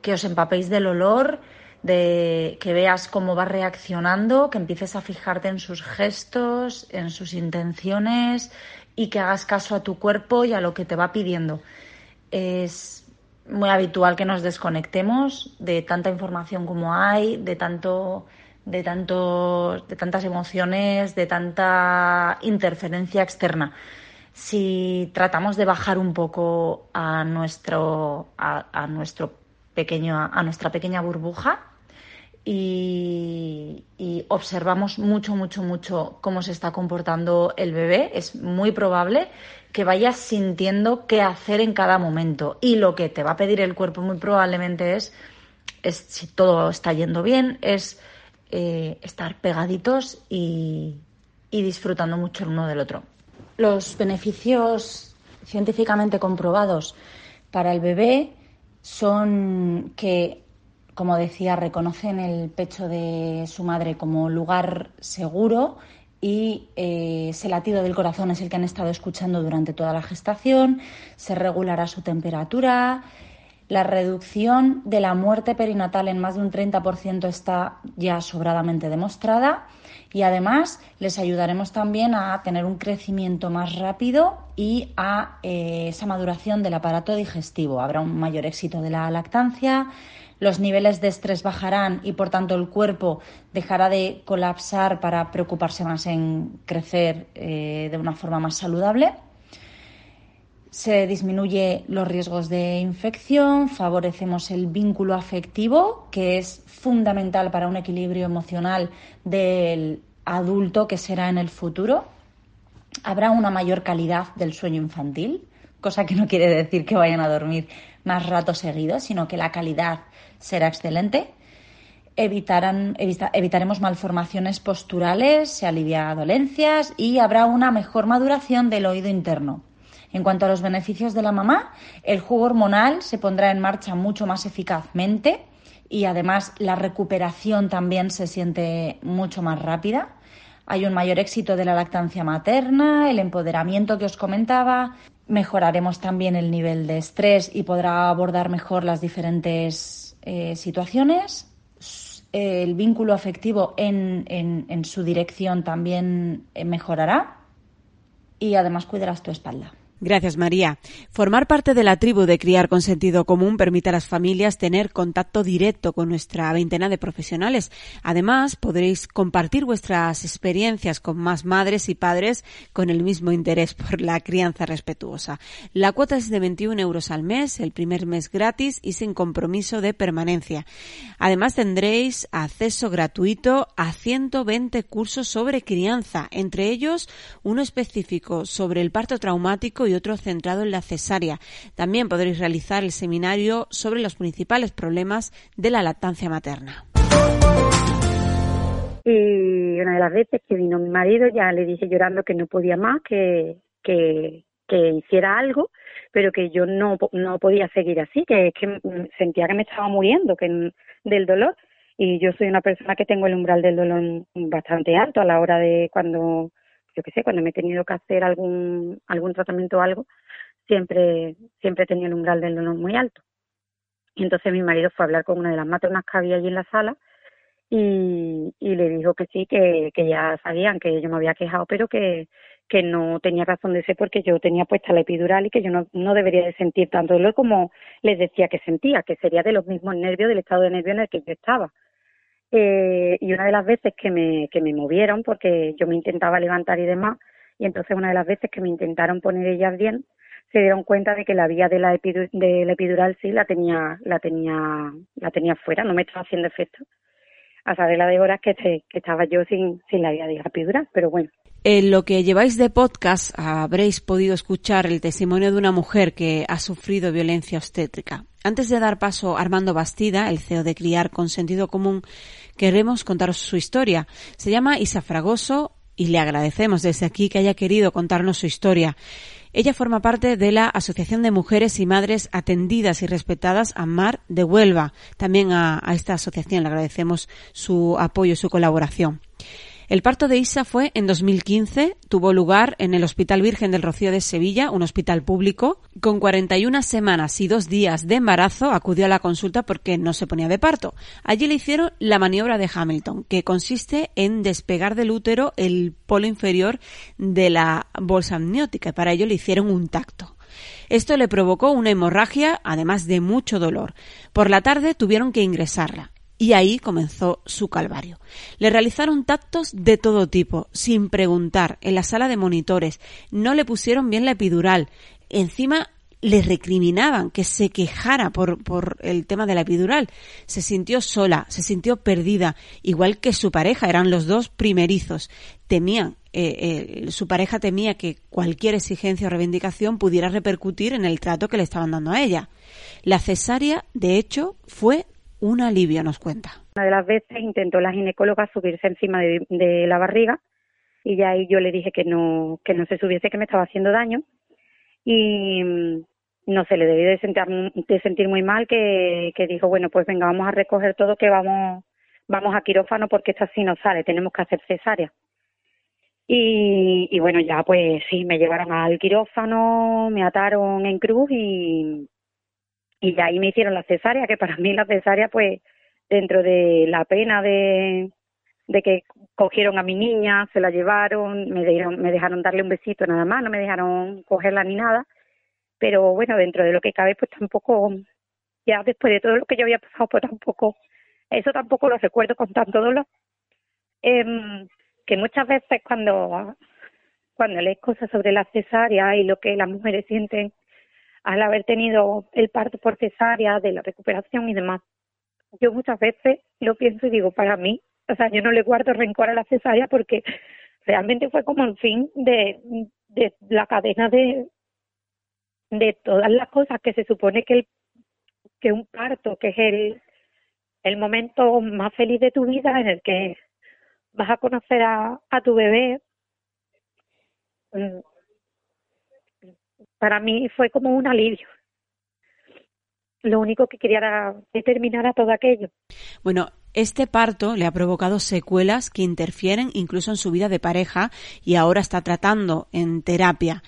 que os empapéis del olor, de que veas cómo va reaccionando, que empieces a fijarte en sus gestos, en sus intenciones y que hagas caso a tu cuerpo y a lo que te va pidiendo. Es muy habitual que nos desconectemos de tanta información como hay, de tanto de tanto, de tantas emociones, de tanta interferencia externa. Si tratamos de bajar un poco a nuestro, a nuestro pequeño, a nuestra pequeña burbuja y, observamos mucho, mucho, mucho cómo se está comportando el bebé, es muy probable que vayas sintiendo qué hacer en cada momento. Y lo que te va a pedir el cuerpo muy probablemente es, es si todo está yendo bien, es eh, estar pegaditos y, y disfrutando mucho el uno del otro. Los beneficios científicamente comprobados para el bebé son que, como decía, reconocen el pecho de su madre como lugar seguro y eh, ese latido del corazón es el que han estado escuchando durante toda la gestación, se regulará su temperatura, la reducción de la muerte perinatal en más de un 30% está ya sobradamente demostrada y además les ayudaremos también a tener un crecimiento más rápido y a eh, esa maduración del aparato digestivo. Habrá un mayor éxito de la lactancia, los niveles de estrés bajarán y por tanto el cuerpo dejará de colapsar para preocuparse más en crecer eh, de una forma más saludable se disminuye los riesgos de infección, favorecemos el vínculo afectivo, que es fundamental para un equilibrio emocional del adulto que será en el futuro. Habrá una mayor calidad del sueño infantil, cosa que no quiere decir que vayan a dormir más ratos seguidos, sino que la calidad será excelente. Evitarán, evitaremos malformaciones posturales, se alivia dolencias y habrá una mejor maduración del oído interno. En cuanto a los beneficios de la mamá, el jugo hormonal se pondrá en marcha mucho más eficazmente y además la recuperación también se siente mucho más rápida. Hay un mayor éxito de la lactancia materna, el empoderamiento que os comentaba, mejoraremos también el nivel de estrés y podrá abordar mejor las diferentes eh, situaciones. El vínculo afectivo en, en su dirección también eh, mejorará y además cuidarás tu espalda.
Gracias, María. Formar parte de la tribu de Criar con Sentido Común permite a las familias tener contacto directo con nuestra veintena de profesionales. Además, podréis compartir vuestras experiencias con más madres y padres con el mismo interés por la crianza respetuosa. La cuota es de 21 euros al mes, el primer mes gratis y sin compromiso de permanencia. Además, tendréis acceso gratuito a 120 cursos sobre crianza, entre ellos uno específico sobre el parto traumático y otro centrado en la cesárea. También podréis realizar el seminario sobre los principales problemas de la lactancia materna.
Y una de las veces que vino mi marido ya le dije llorando que no podía más, que, que, hiciera algo, pero que yo no, no podía seguir así, que, que sentía que me estaba muriendo que del dolor. Y yo soy una persona que tengo el umbral del dolor bastante alto a la hora de cuando yo qué sé, cuando me he tenido que hacer algún, algún tratamiento o algo, siempre, siempre tenido el umbral del dolor muy alto. Y entonces mi marido fue a hablar con una de las matronas que había allí en la sala y, y le dijo que sí, que, que ya sabían que yo me había quejado, pero que, que no tenía razón de ser porque yo tenía puesta la epidural y que yo no, no debería de sentir tanto dolor como les decía que sentía, que sería de los mismos nervios, del estado de nervio en el que yo estaba. Eh, y una de las veces que me, que me movieron, porque yo me intentaba levantar y demás, y entonces una de las veces que me intentaron poner ellas bien, se dieron cuenta de que la vía de la, de la epidural sí la tenía, la tenía, la tenía fuera, no me estaba haciendo efecto. A saber la de horas que, que estaba yo sin, sin la vía de la epidural, pero bueno.
En lo que lleváis de podcast habréis podido escuchar el testimonio de una mujer que ha sufrido violencia obstétrica. Antes de dar paso a Armando Bastida, el CEO de Criar con Sentido Común, queremos contaros su historia. Se llama Isa Fragoso y le agradecemos desde aquí que haya querido contarnos su historia. Ella forma parte de la Asociación de Mujeres y Madres Atendidas y Respetadas AMAR de Huelva. También a, a esta asociación le agradecemos su apoyo y su colaboración. El parto de Isa fue en 2015, tuvo lugar en el Hospital Virgen del Rocío de Sevilla, un hospital público. Con 41 semanas y dos días de embarazo acudió a la consulta porque no se ponía de parto. Allí le hicieron la maniobra de Hamilton, que consiste en despegar del útero el polo inferior de la bolsa amniótica y para ello le hicieron un tacto. Esto le provocó una hemorragia, además de mucho dolor. Por la tarde tuvieron que ingresarla. Y ahí comenzó su calvario. Le realizaron tactos de todo tipo, sin preguntar, en la sala de monitores. No le pusieron bien la epidural. Encima le recriminaban que se quejara por, por el tema de la epidural. Se sintió sola, se sintió perdida, igual que su pareja, eran los dos primerizos. Temían, eh, eh, su pareja temía que cualquier exigencia o reivindicación pudiera repercutir en el trato que le estaban dando a ella. La cesárea, de hecho, fue un alivio, nos cuenta.
Una de las veces intentó la ginecóloga subirse encima de, la barriga y ya ahí yo le dije que no, que no se subiese, que me estaba haciendo daño y mm, no se le debió de sentir, de sentir muy mal que, que dijo, bueno, pues venga, vamos a recoger todo que vamos, vamos a quirófano porque esto así no sale, tenemos que hacer cesárea. Y, y bueno, ya pues sí, me llevaron al quirófano, me ataron en cruz y, y de ahí me hicieron la cesárea, que para mí la cesárea, pues, dentro de la pena de, que cogieron a mi niña, se la llevaron, me, dieron, me dejaron darle un besito nada más, no me dejaron cogerla ni nada, pero bueno, dentro de lo que cabe, pues tampoco, ya después de todo lo que yo había pasado, pues tampoco, eso tampoco lo recuerdo con tanto dolor. Eh, que muchas veces cuando, cuando lees cosas sobre la cesárea y lo que las mujeres sienten al haber tenido el parto por cesárea, de la recuperación y demás. Yo muchas veces lo pienso y digo, para mí, o sea, yo no le guardo rencor a la cesárea porque realmente fue como el fin de, de la cadena de, de todas las cosas que se supone que, el, que un parto, que es el, el momento más feliz de tu vida en el que vas a conocer a, a tu bebé, mm, para mí fue como un alivio. Lo único que quería era determinar a todo aquello.
Bueno, este parto le ha provocado secuelas que interfieren incluso en su vida de pareja y ahora está tratando en terapia.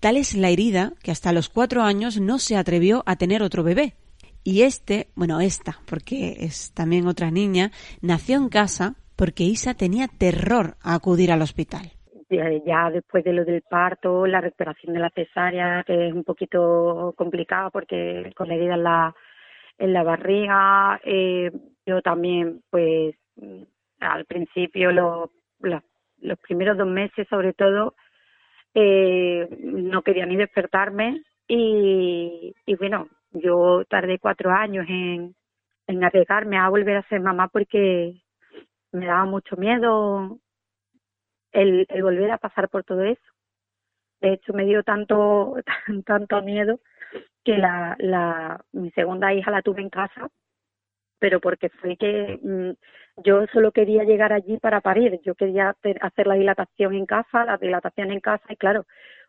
Tal es la herida que hasta los cuatro años no se atrevió a tener otro bebé. Y este, bueno, esta, porque es también otra niña, nació en casa porque Isa tenía terror a acudir al hospital
ya después de lo del parto, la recuperación de la cesárea, que es un poquito complicada porque con la herida en la, en la barriga, eh, yo también, pues, al principio, los, los, primeros dos meses sobre todo, eh, no quería ni despertarme y, y bueno, yo tardé cuatro años en, en arriesgarme a volver a ser mamá porque me daba mucho miedo el, volver a pasar por todo eso. De hecho, me dio tanto, [LAUGHS] tanto miedo que la, la, mi segunda hija la tuve en casa, pero porque fue que mm, yo solo quería llegar allí para parir. Yo quería hacer la dilatación en casa, la dilatación en casa, y claro,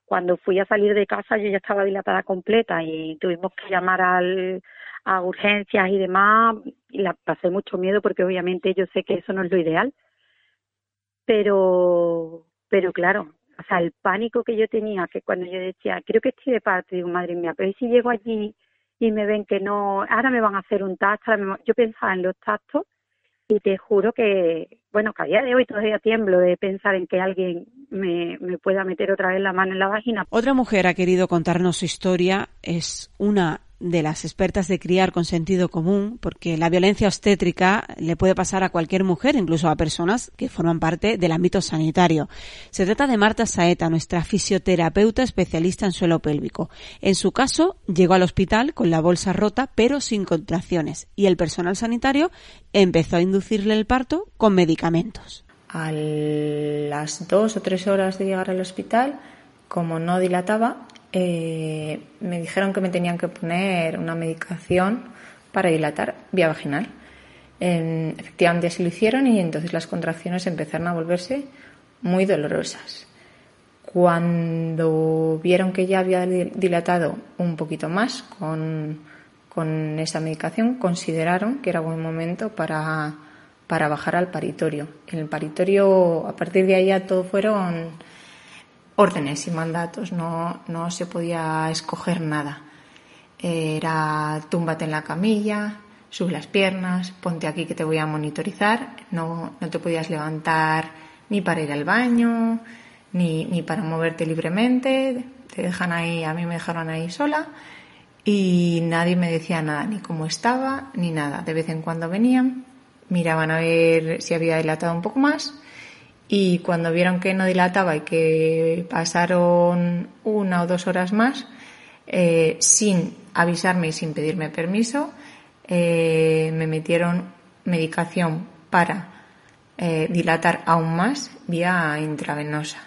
cuando fui a salir de casa yo ya estaba dilatada completa y tuvimos que llamar al, a urgencias y demás, y la pasé mucho miedo porque obviamente yo sé que eso no es lo ideal pero, pero claro, o sea, el pánico que yo tenía, que cuando yo decía, creo que estoy de parte, digo, madre mía, pero si llego allí y me ven que no, ahora me van a hacer un tacto, yo pensaba en los tactos y te juro que, bueno, que a día de hoy todavía tiemblo de pensar en que alguien me, me pueda meter otra vez la mano en la vagina.
Otra mujer ha querido contarnos su historia, es una de las expertas de criar con sentido común, porque la violencia obstétrica le puede pasar a cualquier mujer, incluso a personas que forman parte del ámbito sanitario. Se trata de Marta Saeta, nuestra fisioterapeuta especialista en suelo pélvico. En su caso, llegó al hospital con la bolsa rota, pero sin contracciones, y el personal sanitario empezó a inducirle el parto con medicamentos.
A las dos o tres horas de llegar al hospital, como no dilataba, eh, me dijeron que me tenían que poner una medicación para dilatar vía vaginal. efectivamente así lo hicieron y entonces las contracciones empezaron a volverse muy dolorosas. Cuando vieron que ya había dilatado un poquito más con, con esa medicación, consideraron que era buen momento para, para bajar al paritorio. En el paritorio, a partir de ahí ya todo fueron órdenes y mandatos, no, no se podía escoger nada. Era túmbate en la camilla, sube las piernas, ponte aquí que te voy a monitorizar, no, no te podías levantar ni para ir al baño, ni, ni para moverte libremente, te dejan ahí, a mí me dejaron ahí sola y nadie me decía nada, ni cómo estaba, ni nada. De vez en cuando venían, miraban a ver si había dilatado un poco más y cuando vieron que no dilataba y que pasaron una o dos horas más, eh, sin avisarme y sin pedirme permiso, eh, me metieron medicación para eh, dilatar aún más vía intravenosa.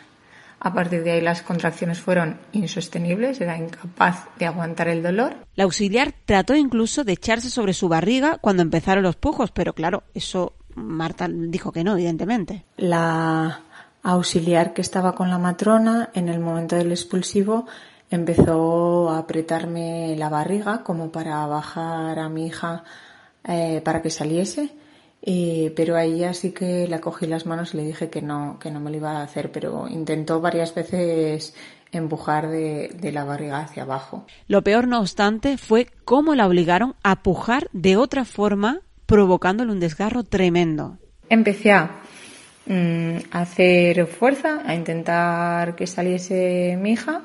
A partir de ahí las contracciones fueron insostenibles, era incapaz de aguantar el dolor.
La auxiliar trató incluso de echarse sobre su barriga cuando empezaron los pujos, pero claro, eso Marta dijo que no, evidentemente.
La auxiliar que estaba con la matrona en el momento del expulsivo empezó a apretarme la barriga como para bajar a mi hija eh, para que saliese. pero a ella sí que le cogí las manos y le dije que no, que no me lo iba a hacer, pero intentó varias veces empujar de, de, la barriga hacia abajo.
Lo peor, no obstante, fue cómo la obligaron a pujar de otra forma provocándole un desgarro tremendo.
Empecé a mm, hacer fuerza, a intentar que saliese mi hija,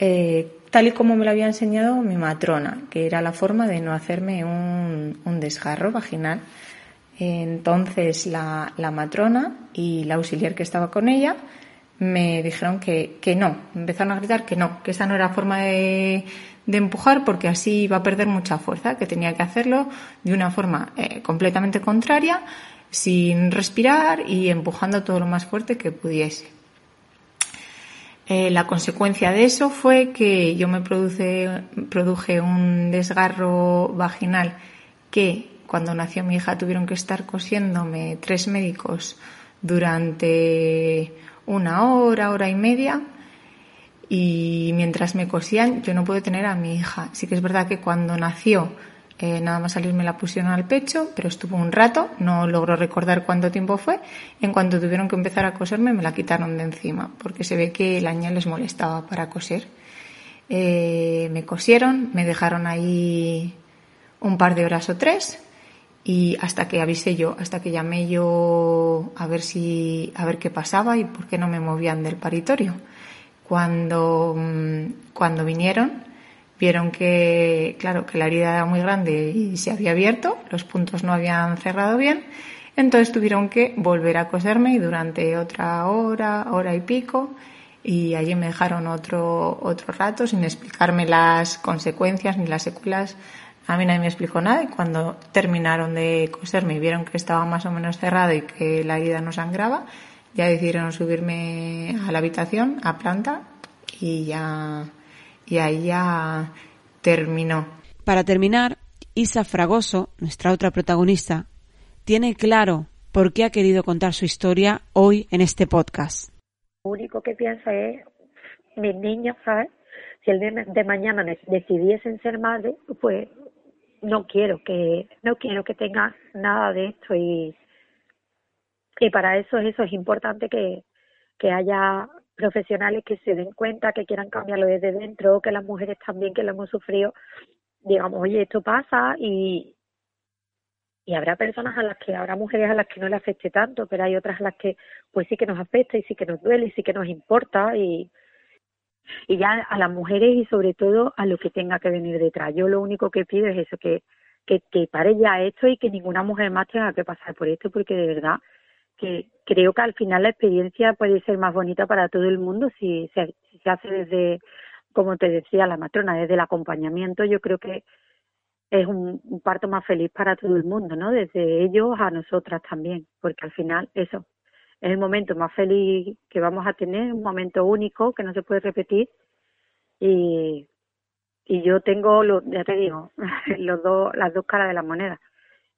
eh, tal y como me lo había enseñado mi matrona, que era la forma de no hacerme un, desgarro vaginal. Entonces la, la, matrona y la auxiliar que estaba con ella me dijeron que, que no, empezaron a gritar que no, que esa no era forma de, de empujar porque así iba a perder mucha fuerza, que tenía que hacerlo de una forma eh, completamente contraria, sin respirar y empujando todo lo más fuerte que pudiese. Eh, la consecuencia de eso fue que yo me produce, produje un desgarro vaginal que cuando nació mi hija tuvieron que estar cosiéndome tres médicos durante una hora, hora y media y mientras me cosían yo no pude tener a mi hija. Sí que es verdad que cuando nació eh, nada más salir me la pusieron al pecho, pero estuvo un rato, no logro recordar cuánto tiempo fue. En cuanto tuvieron que empezar a coserme me la quitaron de encima, porque se ve que el año les molestaba para coser. Eh, me cosieron, me dejaron ahí un par de horas o tres y hasta que avisé yo, hasta que llamé yo a ver si, a ver qué pasaba y por qué no me movían del paritorio. Cuando, mm, cuando vinieron, vieron que, claro, que la herida era muy grande y se había abierto, los puntos no habían cerrado bien, entonces tuvieron que volver a coserme y durante otra hora, hora y pico, y allí me dejaron otro, otro rato sin explicarme las consecuencias ni las secuelas. A mí nadie me explicó nada y cuando terminaron de coserme y vieron que estaba más o menos cerrado y que la herida no sangraba, ya decidieron subirme a la habitación, a planta, y ya, y ahí ya terminó.
Para terminar, Isa Fragoso, nuestra otra protagonista, tiene claro por qué ha querido contar su historia hoy en este podcast.
Lo único que piensa es, mis niños, ¿sabes? Si el de, de mañana decidiesen ser madres, pues no quiero que, no quiero que tengan nada de esto y y para eso eso es importante que, que haya profesionales que se den cuenta, que quieran cambiarlo desde dentro, que las mujeres también que lo hemos sufrido, digamos, oye, esto pasa y, y habrá personas a las que, habrá mujeres a las que no le afecte tanto, pero hay otras a las que pues sí que nos afecta y sí que nos duele y sí que nos importa y, y ya a las mujeres y sobre todo a lo que tenga que venir detrás. Yo lo único que pido es eso, que, que, que pare ya esto y que ninguna mujer más tenga que pasar por esto, porque de verdad que creo que al final la experiencia puede ser más bonita para todo el mundo si se, hace desde, como te decía la matrona, desde el acompañamiento. Yo creo que es un, un parto más feliz para todo el mundo, ¿no? Desde ellos a nosotras también, porque al final eso es el momento más feliz que vamos a tener, un momento único que no se puede repetir y, y yo tengo, lo, ya te digo, [LAUGHS] los dos, las dos caras de la moneda.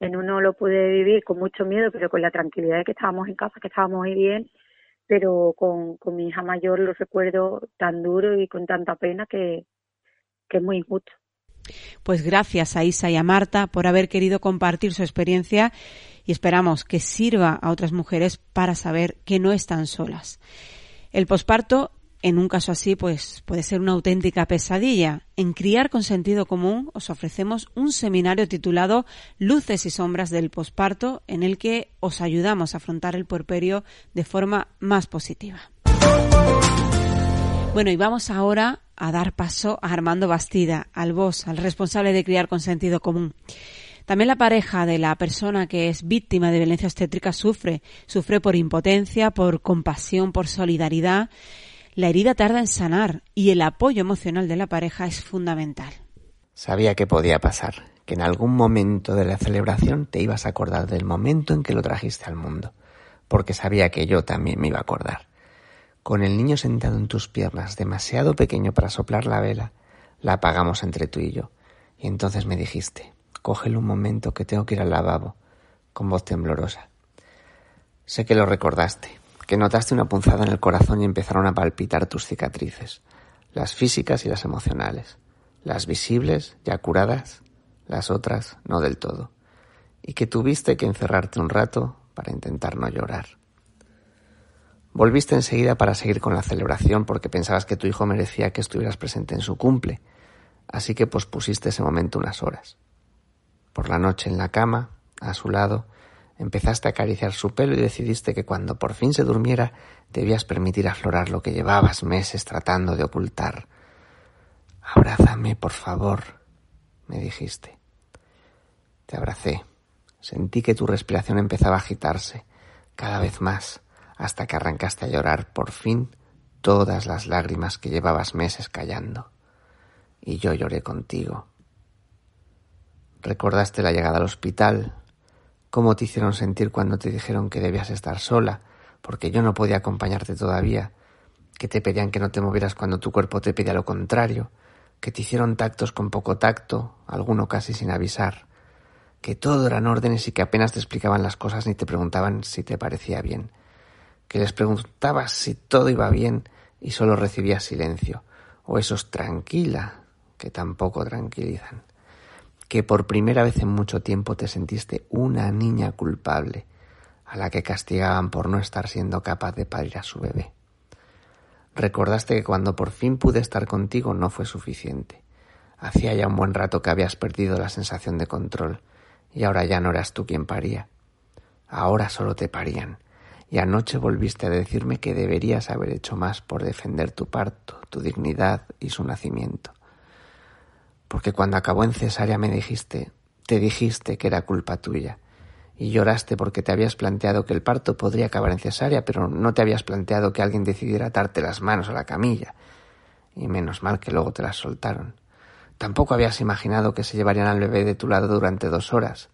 En uno lo pude vivir con mucho miedo, pero con la tranquilidad de que estábamos en casa, que estábamos muy bien, pero con, mi hija mayor lo recuerdo tan duro y con tanta pena que, que es muy injusto.
Pues gracias a Isa y a Marta por haber querido compartir su experiencia y esperamos que sirva a otras mujeres para saber que no están solas. El posparto, en un caso así, pues puede ser una auténtica pesadilla. En Criar con Sentido Común os ofrecemos un seminario titulado Luces y Sombras del Posparto, en el que os ayudamos a afrontar el puerperio de forma más positiva. Bueno, y vamos ahora a dar paso a Armando Bastida, al boss, al responsable de criar con sentido común. También la pareja de la persona que es víctima de violencia obstétrica sufre, sufre por impotencia, por compasión, por solidaridad. La herida tarda en sanar y el apoyo emocional de la pareja es fundamental.
Sabía que podía pasar, que en algún momento de la celebración te ibas a acordar del momento en que lo trajiste al mundo, porque sabía que yo también me iba a acordar. Con el niño sentado en tus piernas, demasiado pequeño para soplar la vela, la apagamos entre tú y yo. Y entonces me dijiste, cógele un momento que tengo que ir al lavabo, con voz temblorosa. Sé que lo recordaste, que notaste una punzada en el corazón y empezaron a palpitar tus cicatrices, las físicas y las emocionales, las visibles, ya curadas, las otras no del todo, y que tuviste que encerrarte un rato para intentar no llorar. Volviste enseguida para seguir con la celebración porque pensabas que tu hijo merecía que estuvieras presente en su cumple, así que pospusiste ese momento unas horas. Por la noche en la cama, a su lado, empezaste a acariciar su pelo y decidiste que cuando por fin se durmiera debías permitir aflorar lo que llevabas meses tratando de ocultar. Abrázame, por favor, me dijiste. Te abracé. Sentí que tu respiración empezaba a agitarse, cada vez más hasta que arrancaste a llorar por fin todas las lágrimas que llevabas meses callando. Y yo lloré contigo. Recordaste la llegada al hospital, cómo te hicieron sentir cuando te dijeron que debías estar sola, porque yo no podía acompañarte todavía, que te pedían que no te movieras cuando tu cuerpo te pedía lo contrario, que te hicieron tactos con poco tacto, alguno casi sin avisar, que todo eran órdenes y que apenas te explicaban las cosas ni te preguntaban si te parecía bien, que les preguntabas si todo iba bien y solo recibías silencio, o esos tranquila, que tampoco tranquilizan, que por primera vez en mucho tiempo te sentiste una niña culpable, a la que castigaban por no estar siendo capaz de parir a su bebé. Recordaste que cuando por fin pude estar contigo no fue suficiente. Hacía ya un buen rato que habías perdido la sensación de control, y ahora ya no eras tú quien paría. Ahora solo te parían, y anoche volviste a decirme que deberías haber hecho más por defender tu parto, tu dignidad y su nacimiento. Porque cuando acabó en cesárea me dijiste, te dijiste que era culpa tuya, y lloraste porque te habías planteado que el parto podría acabar en cesárea, pero no te habías planteado que alguien decidiera atarte las manos a la camilla, y menos mal que luego te las soltaron. Tampoco habías imaginado que se llevarían al bebé de tu lado durante dos horas,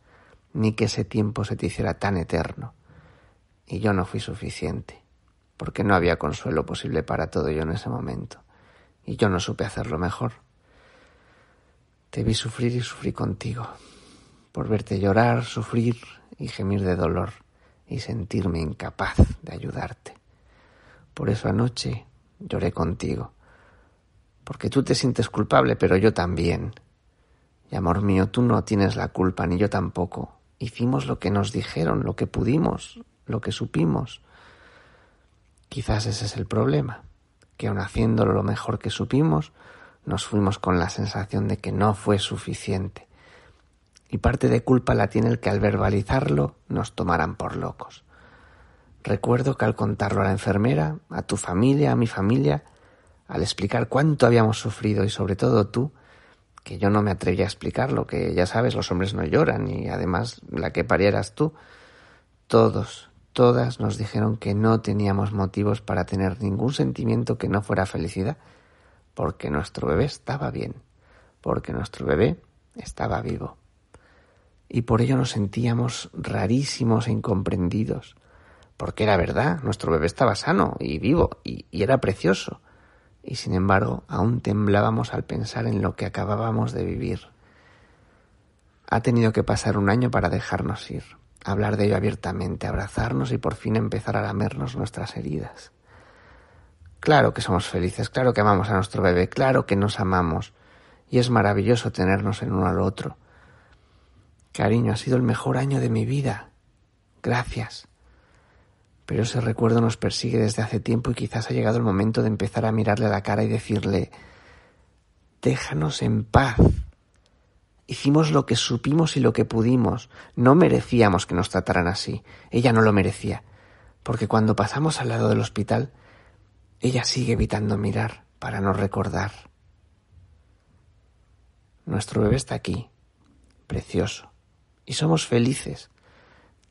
ni que ese tiempo se te hiciera tan eterno y yo no fui suficiente, porque no había consuelo posible para todo yo en ese momento, y yo no supe hacerlo mejor. Te vi sufrir y sufrí contigo, por verte llorar, sufrir y gemir de dolor, y sentirme incapaz de ayudarte. Por eso anoche lloré contigo, porque tú te sientes culpable, pero yo también. Y amor mío, tú no tienes la culpa, ni yo tampoco. Hicimos lo que nos dijeron, lo que pudimos, lo que supimos. Quizás ese es el problema, que aun haciéndolo lo mejor que supimos, nos fuimos con la sensación de que no fue suficiente. Y parte de culpa la tiene el que al verbalizarlo nos tomaran por locos. Recuerdo que al contarlo a la enfermera, a tu familia, a mi familia, al explicar cuánto habíamos sufrido y sobre todo tú, que yo no me atreví a explicarlo, que ya sabes, los hombres no lloran y además la que parieras tú, todos, todas nos dijeron que no teníamos motivos para tener ningún sentimiento que no fuera felicidad, porque nuestro bebé estaba bien, porque nuestro bebé estaba vivo. Y por ello nos sentíamos rarísimos e incomprendidos, porque era verdad, nuestro bebé estaba sano y vivo y, era precioso y sin embargo aún temblábamos al pensar en lo que acabábamos de vivir. Ha tenido que pasar un año para dejarnos ir, hablar de ello abiertamente, abrazarnos y por fin empezar a lamernos nuestras heridas. Claro que somos felices, claro que amamos a nuestro bebé, claro que nos amamos, y es maravilloso tenernos en uno al otro. Cariño, ha sido el mejor año de mi vida. Gracias pero ese recuerdo nos persigue desde hace tiempo y quizás ha llegado el momento de empezar a mirarle a la cara y decirle, déjanos en paz. Hicimos lo que supimos y lo que pudimos. No merecíamos que nos trataran así. Ella no lo merecía. Porque cuando pasamos al lado del hospital, ella sigue evitando mirar para no recordar. Nuestro bebé está aquí, precioso, y somos felices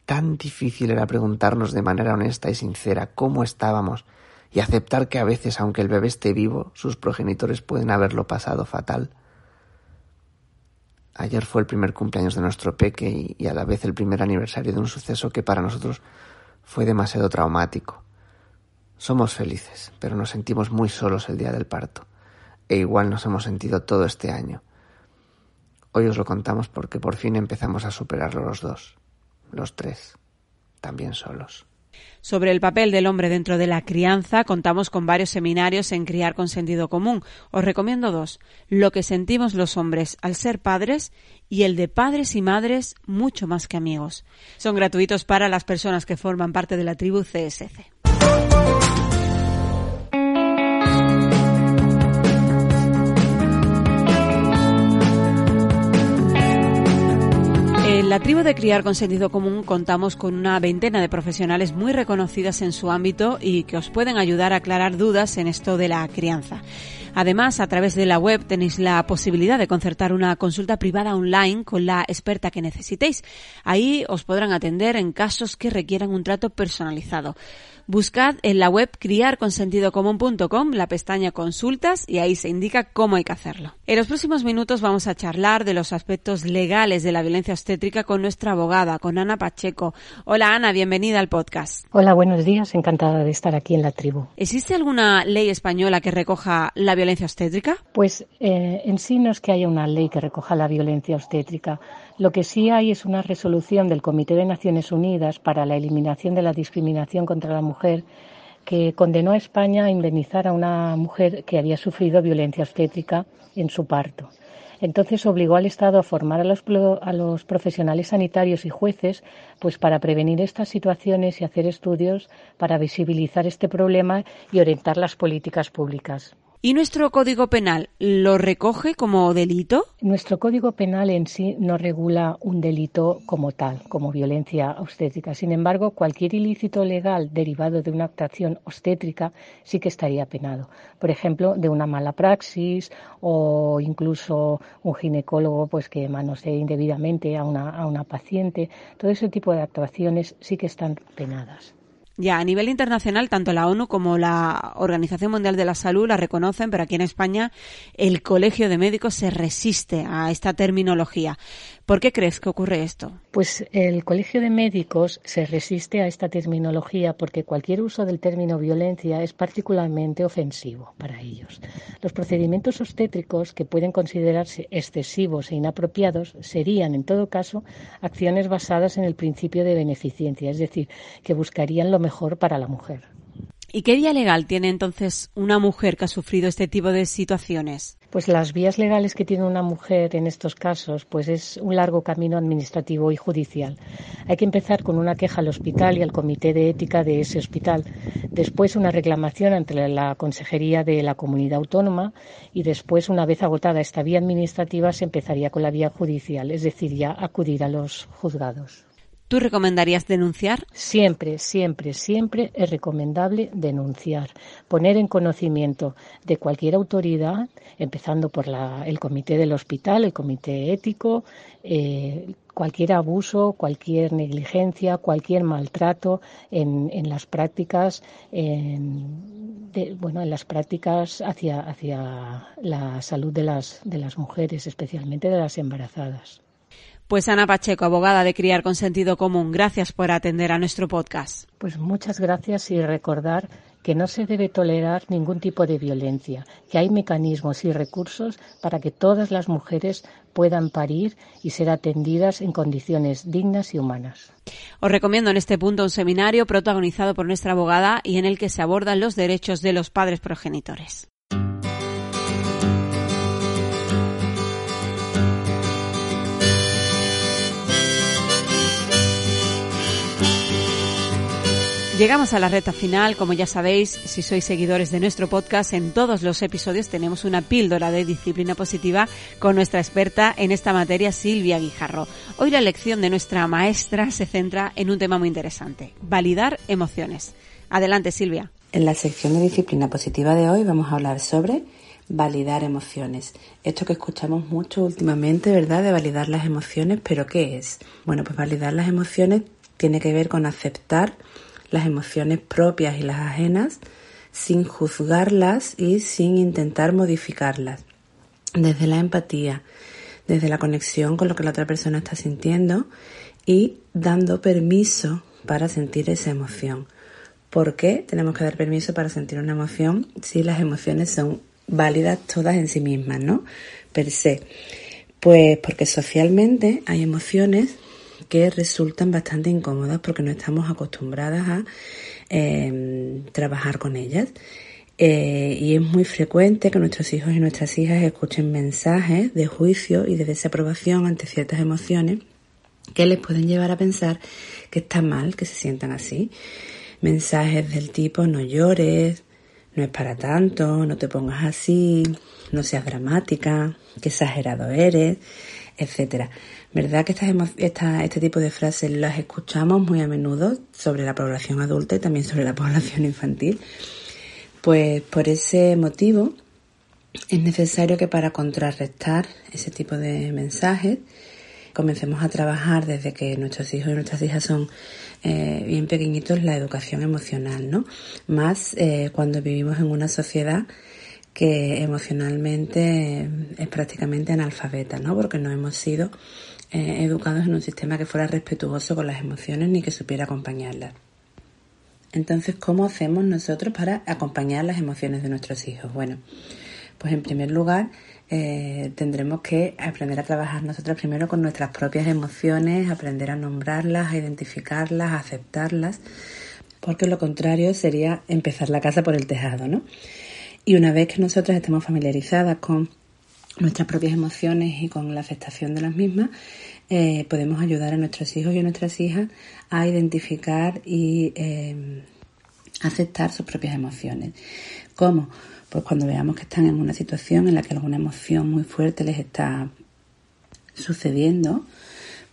Tan difícil era preguntarnos de manera honesta y sincera cómo estábamos y aceptar que a veces, aunque el bebé esté vivo, sus progenitores pueden haberlo pasado fatal. Ayer fue el primer cumpleaños de nuestro peque y, a la vez el primer aniversario de un suceso que para nosotros fue demasiado traumático. Somos felices, pero nos sentimos muy solos el día del parto, e igual nos hemos sentido todo este año. Hoy os lo contamos porque por fin empezamos a superarlo los dos los tres, también solos.
Sobre el papel del hombre dentro de la crianza, contamos con varios seminarios en criar con sentido común. Os recomiendo dos. Lo que sentimos los hombres al ser padres y el de padres y madres mucho más que amigos. Son gratuitos para las personas que forman parte de la tribu CSC. La tribu de Criar con Sentido Común contamos con una veintena de profesionales muy reconocidas en su ámbito y que os pueden ayudar a aclarar dudas en esto de la crianza. Además, a través de la web tenéis la posibilidad de concertar una consulta privada online con la experta que necesitéis. Ahí os podrán atender en casos que requieran un trato personalizado. Buscad en la web criarconsentidocomún.com la pestaña consultas y ahí se indica cómo hay que hacerlo. En los próximos minutos vamos a charlar de los aspectos legales de la violencia obstétrica con nuestra abogada, con Ana Pacheco. Hola Ana, bienvenida al podcast.
Hola, buenos días, encantada de estar aquí en la tribu.
¿Existe alguna ley española que recoja la violencia obstétrica?
Pues eh, en sí no es que haya una ley que recoja la violencia obstétrica. Lo que sí hay es una resolución del Comité de Naciones Unidas para la eliminación de la discriminación contra la mujer que condenó a España a indemnizar a una mujer que había sufrido violencia obstétrica en su parto. Entonces obligó al Estado a formar a los, profesionales sanitarios y jueces pues para prevenir estas situaciones y hacer estudios para visibilizar este problema y orientar las políticas públicas.
¿Y nuestro Código Penal lo recoge como delito?
Nuestro Código Penal en sí no regula un delito como tal, como violencia obstétrica. Sin embargo, cualquier ilícito legal derivado de una actuación obstétrica sí que estaría penado. Por ejemplo, de una mala praxis o incluso un ginecólogo pues que manosee indebidamente a una, a una paciente. Todo ese tipo de actuaciones sí que están penadas.
Ya, a nivel internacional, tanto la ONU como la Organización Mundial de la Salud la reconocen, pero aquí en España el Colegio de Médicos se resiste a esta terminología. ¿Por qué crees que ocurre esto?
Pues el Colegio de Médicos se resiste a esta terminología porque cualquier uso del término violencia es particularmente ofensivo para ellos. Los procedimientos obstétricos que pueden considerarse excesivos e inapropiados serían, en todo caso, acciones basadas en el principio de beneficencia, es decir, que buscarían lo mejor para la mujer.
¿Y qué vía legal tiene entonces una mujer que ha sufrido este tipo de situaciones?
Pues las vías legales que tiene una mujer en estos casos, pues es un largo camino administrativo y judicial. Hay que empezar con una queja al hospital y al comité de ética de ese hospital, después una reclamación ante la Consejería de la Comunidad Autónoma y después, una vez agotada esta vía administrativa, se empezaría con la vía judicial, es decir, ya acudir a los juzgados.
¿Tú recomendarías denunciar?
Siempre, siempre, siempre es recomendable denunciar, poner en conocimiento de cualquier autoridad, empezando por el comité del hospital, el comité ético, eh, cualquier abuso, cualquier negligencia, cualquier maltrato en, en las prácticas, en, bueno, en las prácticas hacia, hacia la salud de las, de las mujeres, especialmente de las embarazadas.
Pues Ana Pacheco, abogada de Criar con Sentido Común, gracias por atender a nuestro podcast.
Pues muchas gracias y recordar que no se debe tolerar ningún tipo de violencia, que hay mecanismos y recursos para que todas las mujeres puedan parir y ser atendidas en condiciones dignas y humanas.
Os recomiendo en este punto un seminario protagonizado por nuestra abogada y en el que se abordan los derechos de los padres progenitores. Llegamos a la reta final. Como ya sabéis, si sois seguidores de nuestro podcast, en todos los episodios tenemos una píldora de disciplina positiva con nuestra experta en esta materia, Silvia Guijarro. Hoy la lección de nuestra maestra se centra en un tema muy interesante, validar emociones. Adelante, Silvia.
En la sección de disciplina positiva de hoy vamos a hablar sobre validar emociones. Esto que escuchamos mucho últimamente, ¿verdad? De validar las emociones, pero ¿qué es? Bueno, pues validar las emociones tiene que ver con aceptar las emociones propias y las ajenas sin juzgarlas y sin intentar modificarlas. Desde la empatía, desde la conexión con lo que la otra persona está sintiendo y dando permiso para sentir esa emoción. ¿Por qué tenemos que dar permiso para sentir una emoción si las emociones son válidas todas en sí mismas, ¿no? Per se. Pues porque socialmente hay emociones que resultan bastante incómodas porque no estamos acostumbradas a em, trabajar con ellas. Eh, y es muy frecuente que nuestros hijos y nuestras hijas escuchen mensajes de juicio y de desaprobación ante ciertas emociones que les pueden llevar a pensar que está mal que se sientan así. Mensajes del tipo no llores, no es para tanto, no te pongas así, no seas dramática, qué exagerado eres, etcétera. ¿Verdad que estas, este tipo de frases las escuchamos muy a menudo sobre la población adulta y también sobre la [LAUGHS] población infantil? Pues por ese motivo es necesario que para contrarrestar ese tipo de mensajes comencemos a trabajar desde que nuestros hijos y nuestras hijas son eh, bien pequeñitos la educación emocional, ¿no? Más eh, cuando vivimos en una sociedad que emocionalmente es prácticamente analfabeta, ¿no? Porque no hemos sido eh, educados en un sistema que fuera respetuoso con las emociones ni que supiera acompañarlas. Entonces, ¿cómo hacemos nosotros para acompañar las emociones de nuestros hijos? Bueno, pues en primer lugar eh, tendremos que aprender a trabajar nosotros primero con nuestras propias emociones, aprender a nombrarlas, a identificarlas, a aceptarlas, porque lo contrario sería empezar la casa por el tejado, ¿no? Y una vez que nosotros estemos familiarizadas con nuestras propias emociones y con la aceptación de las mismas, eh, podemos ayudar a nuestros hijos y a nuestras hijas a identificar y eh, aceptar sus propias emociones. ¿Cómo? Pues cuando veamos que están en una situación en la que alguna emoción muy fuerte les está sucediendo,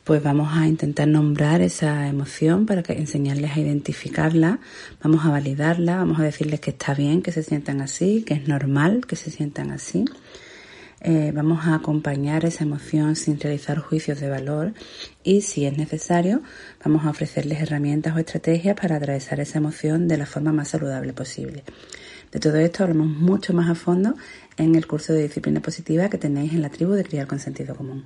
pues vamos a intentar nombrar esa emoción para que enseñarles a identificarla, vamos a validarla, vamos a decirles que está bien que se sientan así, que es normal que se sientan así. Eh, vamos a acompañar esa emoción sin realizar juicios de valor y si es necesario vamos a ofrecerles herramientas o estrategias para atravesar esa emoción de la forma más saludable posible. De todo esto hablamos mucho más a fondo en el curso de disciplina positiva que tenéis en la tribu de Criar con Sentido Común.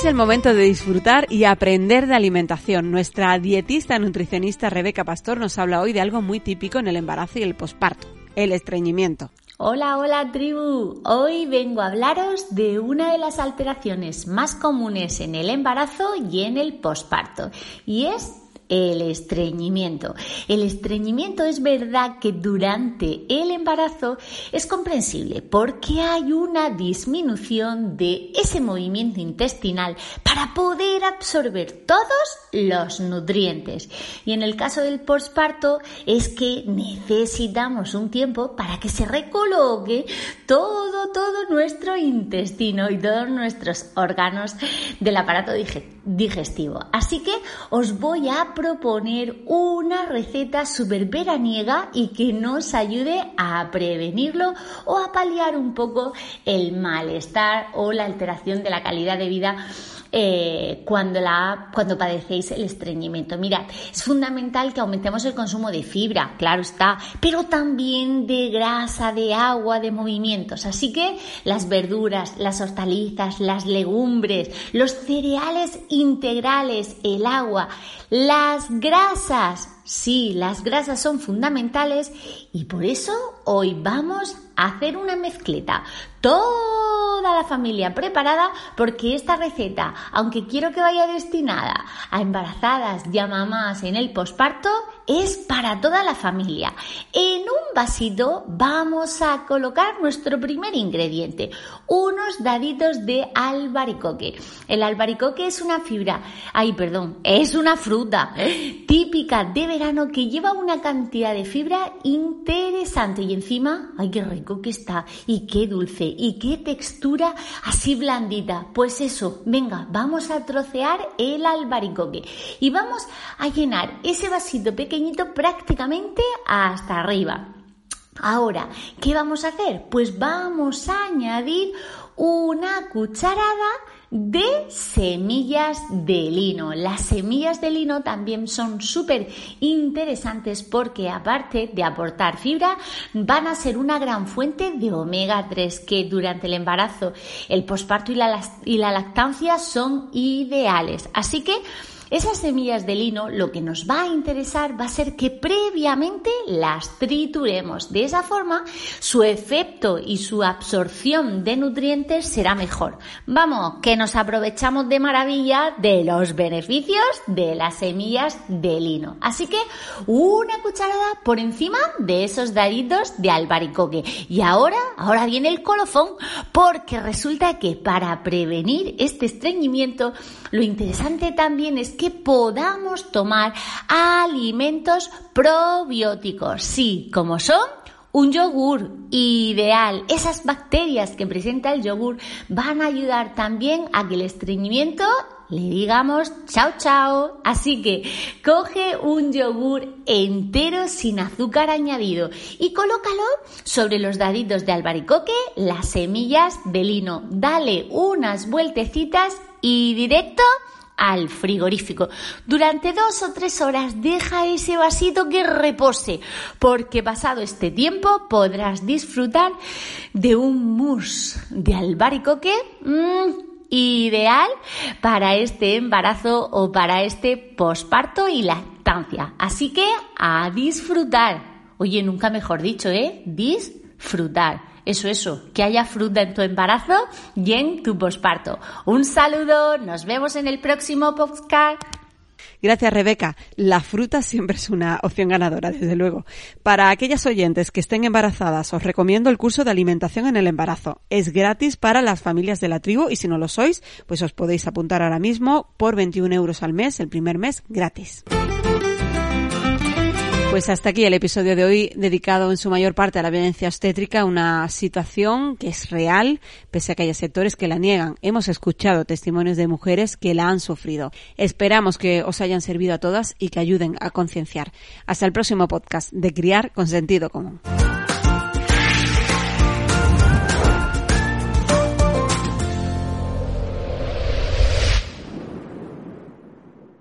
Es el momento de disfrutar y aprender de alimentación. Nuestra dietista nutricionista Rebeca Pastor nos habla hoy de algo muy típico en el embarazo y el posparto, el estreñimiento.
Hola, hola tribu. Hoy vengo a hablaros de una de las alteraciones más comunes en el embarazo y en el posparto, y es el estreñimiento. El estreñimiento es verdad que durante el embarazo es comprensible porque hay una disminución de ese movimiento intestinal para poder absorber todos los nutrientes. Y en el caso del posparto es que necesitamos un tiempo para que se recoloque todo, todo nuestro intestino y todos nuestros órganos del aparato digestivo. Así que os voy a proponer una receta súper veraniega y que nos ayude a prevenirlo o a paliar un poco el malestar o la alteración de la calidad de vida eh, cuando, la, cuando padecéis el estreñimiento. Mirad, es fundamental que aumentemos el consumo de fibra, claro está, pero también de grasa, de agua, de movimientos. Así que las verduras, las hortalizas, las legumbres, los cereales integrales, el agua, las grasas, sí, las grasas son fundamentales y por eso hoy vamos a hacer una mezcleta toda la familia preparada porque esta receta, aunque quiero que vaya destinada a embarazadas y a mamás en el posparto, es para toda la familia. En un vasito vamos a colocar nuestro primer ingrediente, unos daditos de albaricoque. El albaricoque es una fibra, ay perdón, es una fruta típica de verano que lleva una cantidad de fibra interesante y encima, ay qué rico que está y qué dulce y qué textura así blandita. Pues eso, venga, vamos a trocear el albaricoque y vamos a llenar ese vasito prácticamente hasta arriba. Ahora, ¿qué vamos a hacer? Pues vamos a añadir una cucharada de semillas de lino. Las semillas de lino también son súper interesantes porque aparte de aportar fibra, van a ser una gran fuente de omega 3 que durante el embarazo, el posparto y y la lactancia son ideales. Así que esas semillas de lino lo que nos va a interesar va a ser que previamente las trituremos. De esa forma, su efecto y su absorción de nutrientes será mejor. Vamos, que nos aprovechamos de maravilla de los beneficios de las semillas de lino. Así que una cucharada por encima de esos daditos de albaricoque. Y ahora, ahora viene el colofón, porque resulta que para prevenir este estreñimiento, lo interesante también es que podamos tomar alimentos probióticos. Sí, como son un yogur ideal. Esas bacterias que presenta el yogur van a ayudar también a que el estreñimiento le digamos chao chao. Así que coge un yogur entero sin azúcar añadido y colócalo sobre los daditos de albaricoque, las semillas de lino. Dale unas vueltecitas y directo al frigorífico. Durante dos o tres horas deja ese vasito que repose, porque pasado este tiempo podrás disfrutar de un mousse de albaricoque mmm, ideal para este embarazo o para este posparto y lactancia. Así que a disfrutar. Oye, nunca mejor dicho, ¿eh? Disfrutar. Eso, eso, que haya fruta en tu embarazo y en tu posparto. Un saludo, nos vemos en el próximo podcast.
Gracias, Rebeca. La fruta siempre es una opción ganadora, desde luego. Para aquellas oyentes que estén embarazadas, os recomiendo el curso de alimentación en el embarazo. Es gratis para las familias de la tribu y si no lo sois, pues os podéis apuntar ahora mismo por 21 euros al mes, el primer mes gratis. Pues hasta aquí el episodio de hoy dedicado en su mayor parte a la violencia obstétrica, una situación que es real, pese a que haya sectores que la niegan. Hemos escuchado testimonios de mujeres que la han sufrido. Esperamos que os hayan servido a todas y que ayuden a concienciar. Hasta el próximo podcast de Criar con Sentido Común.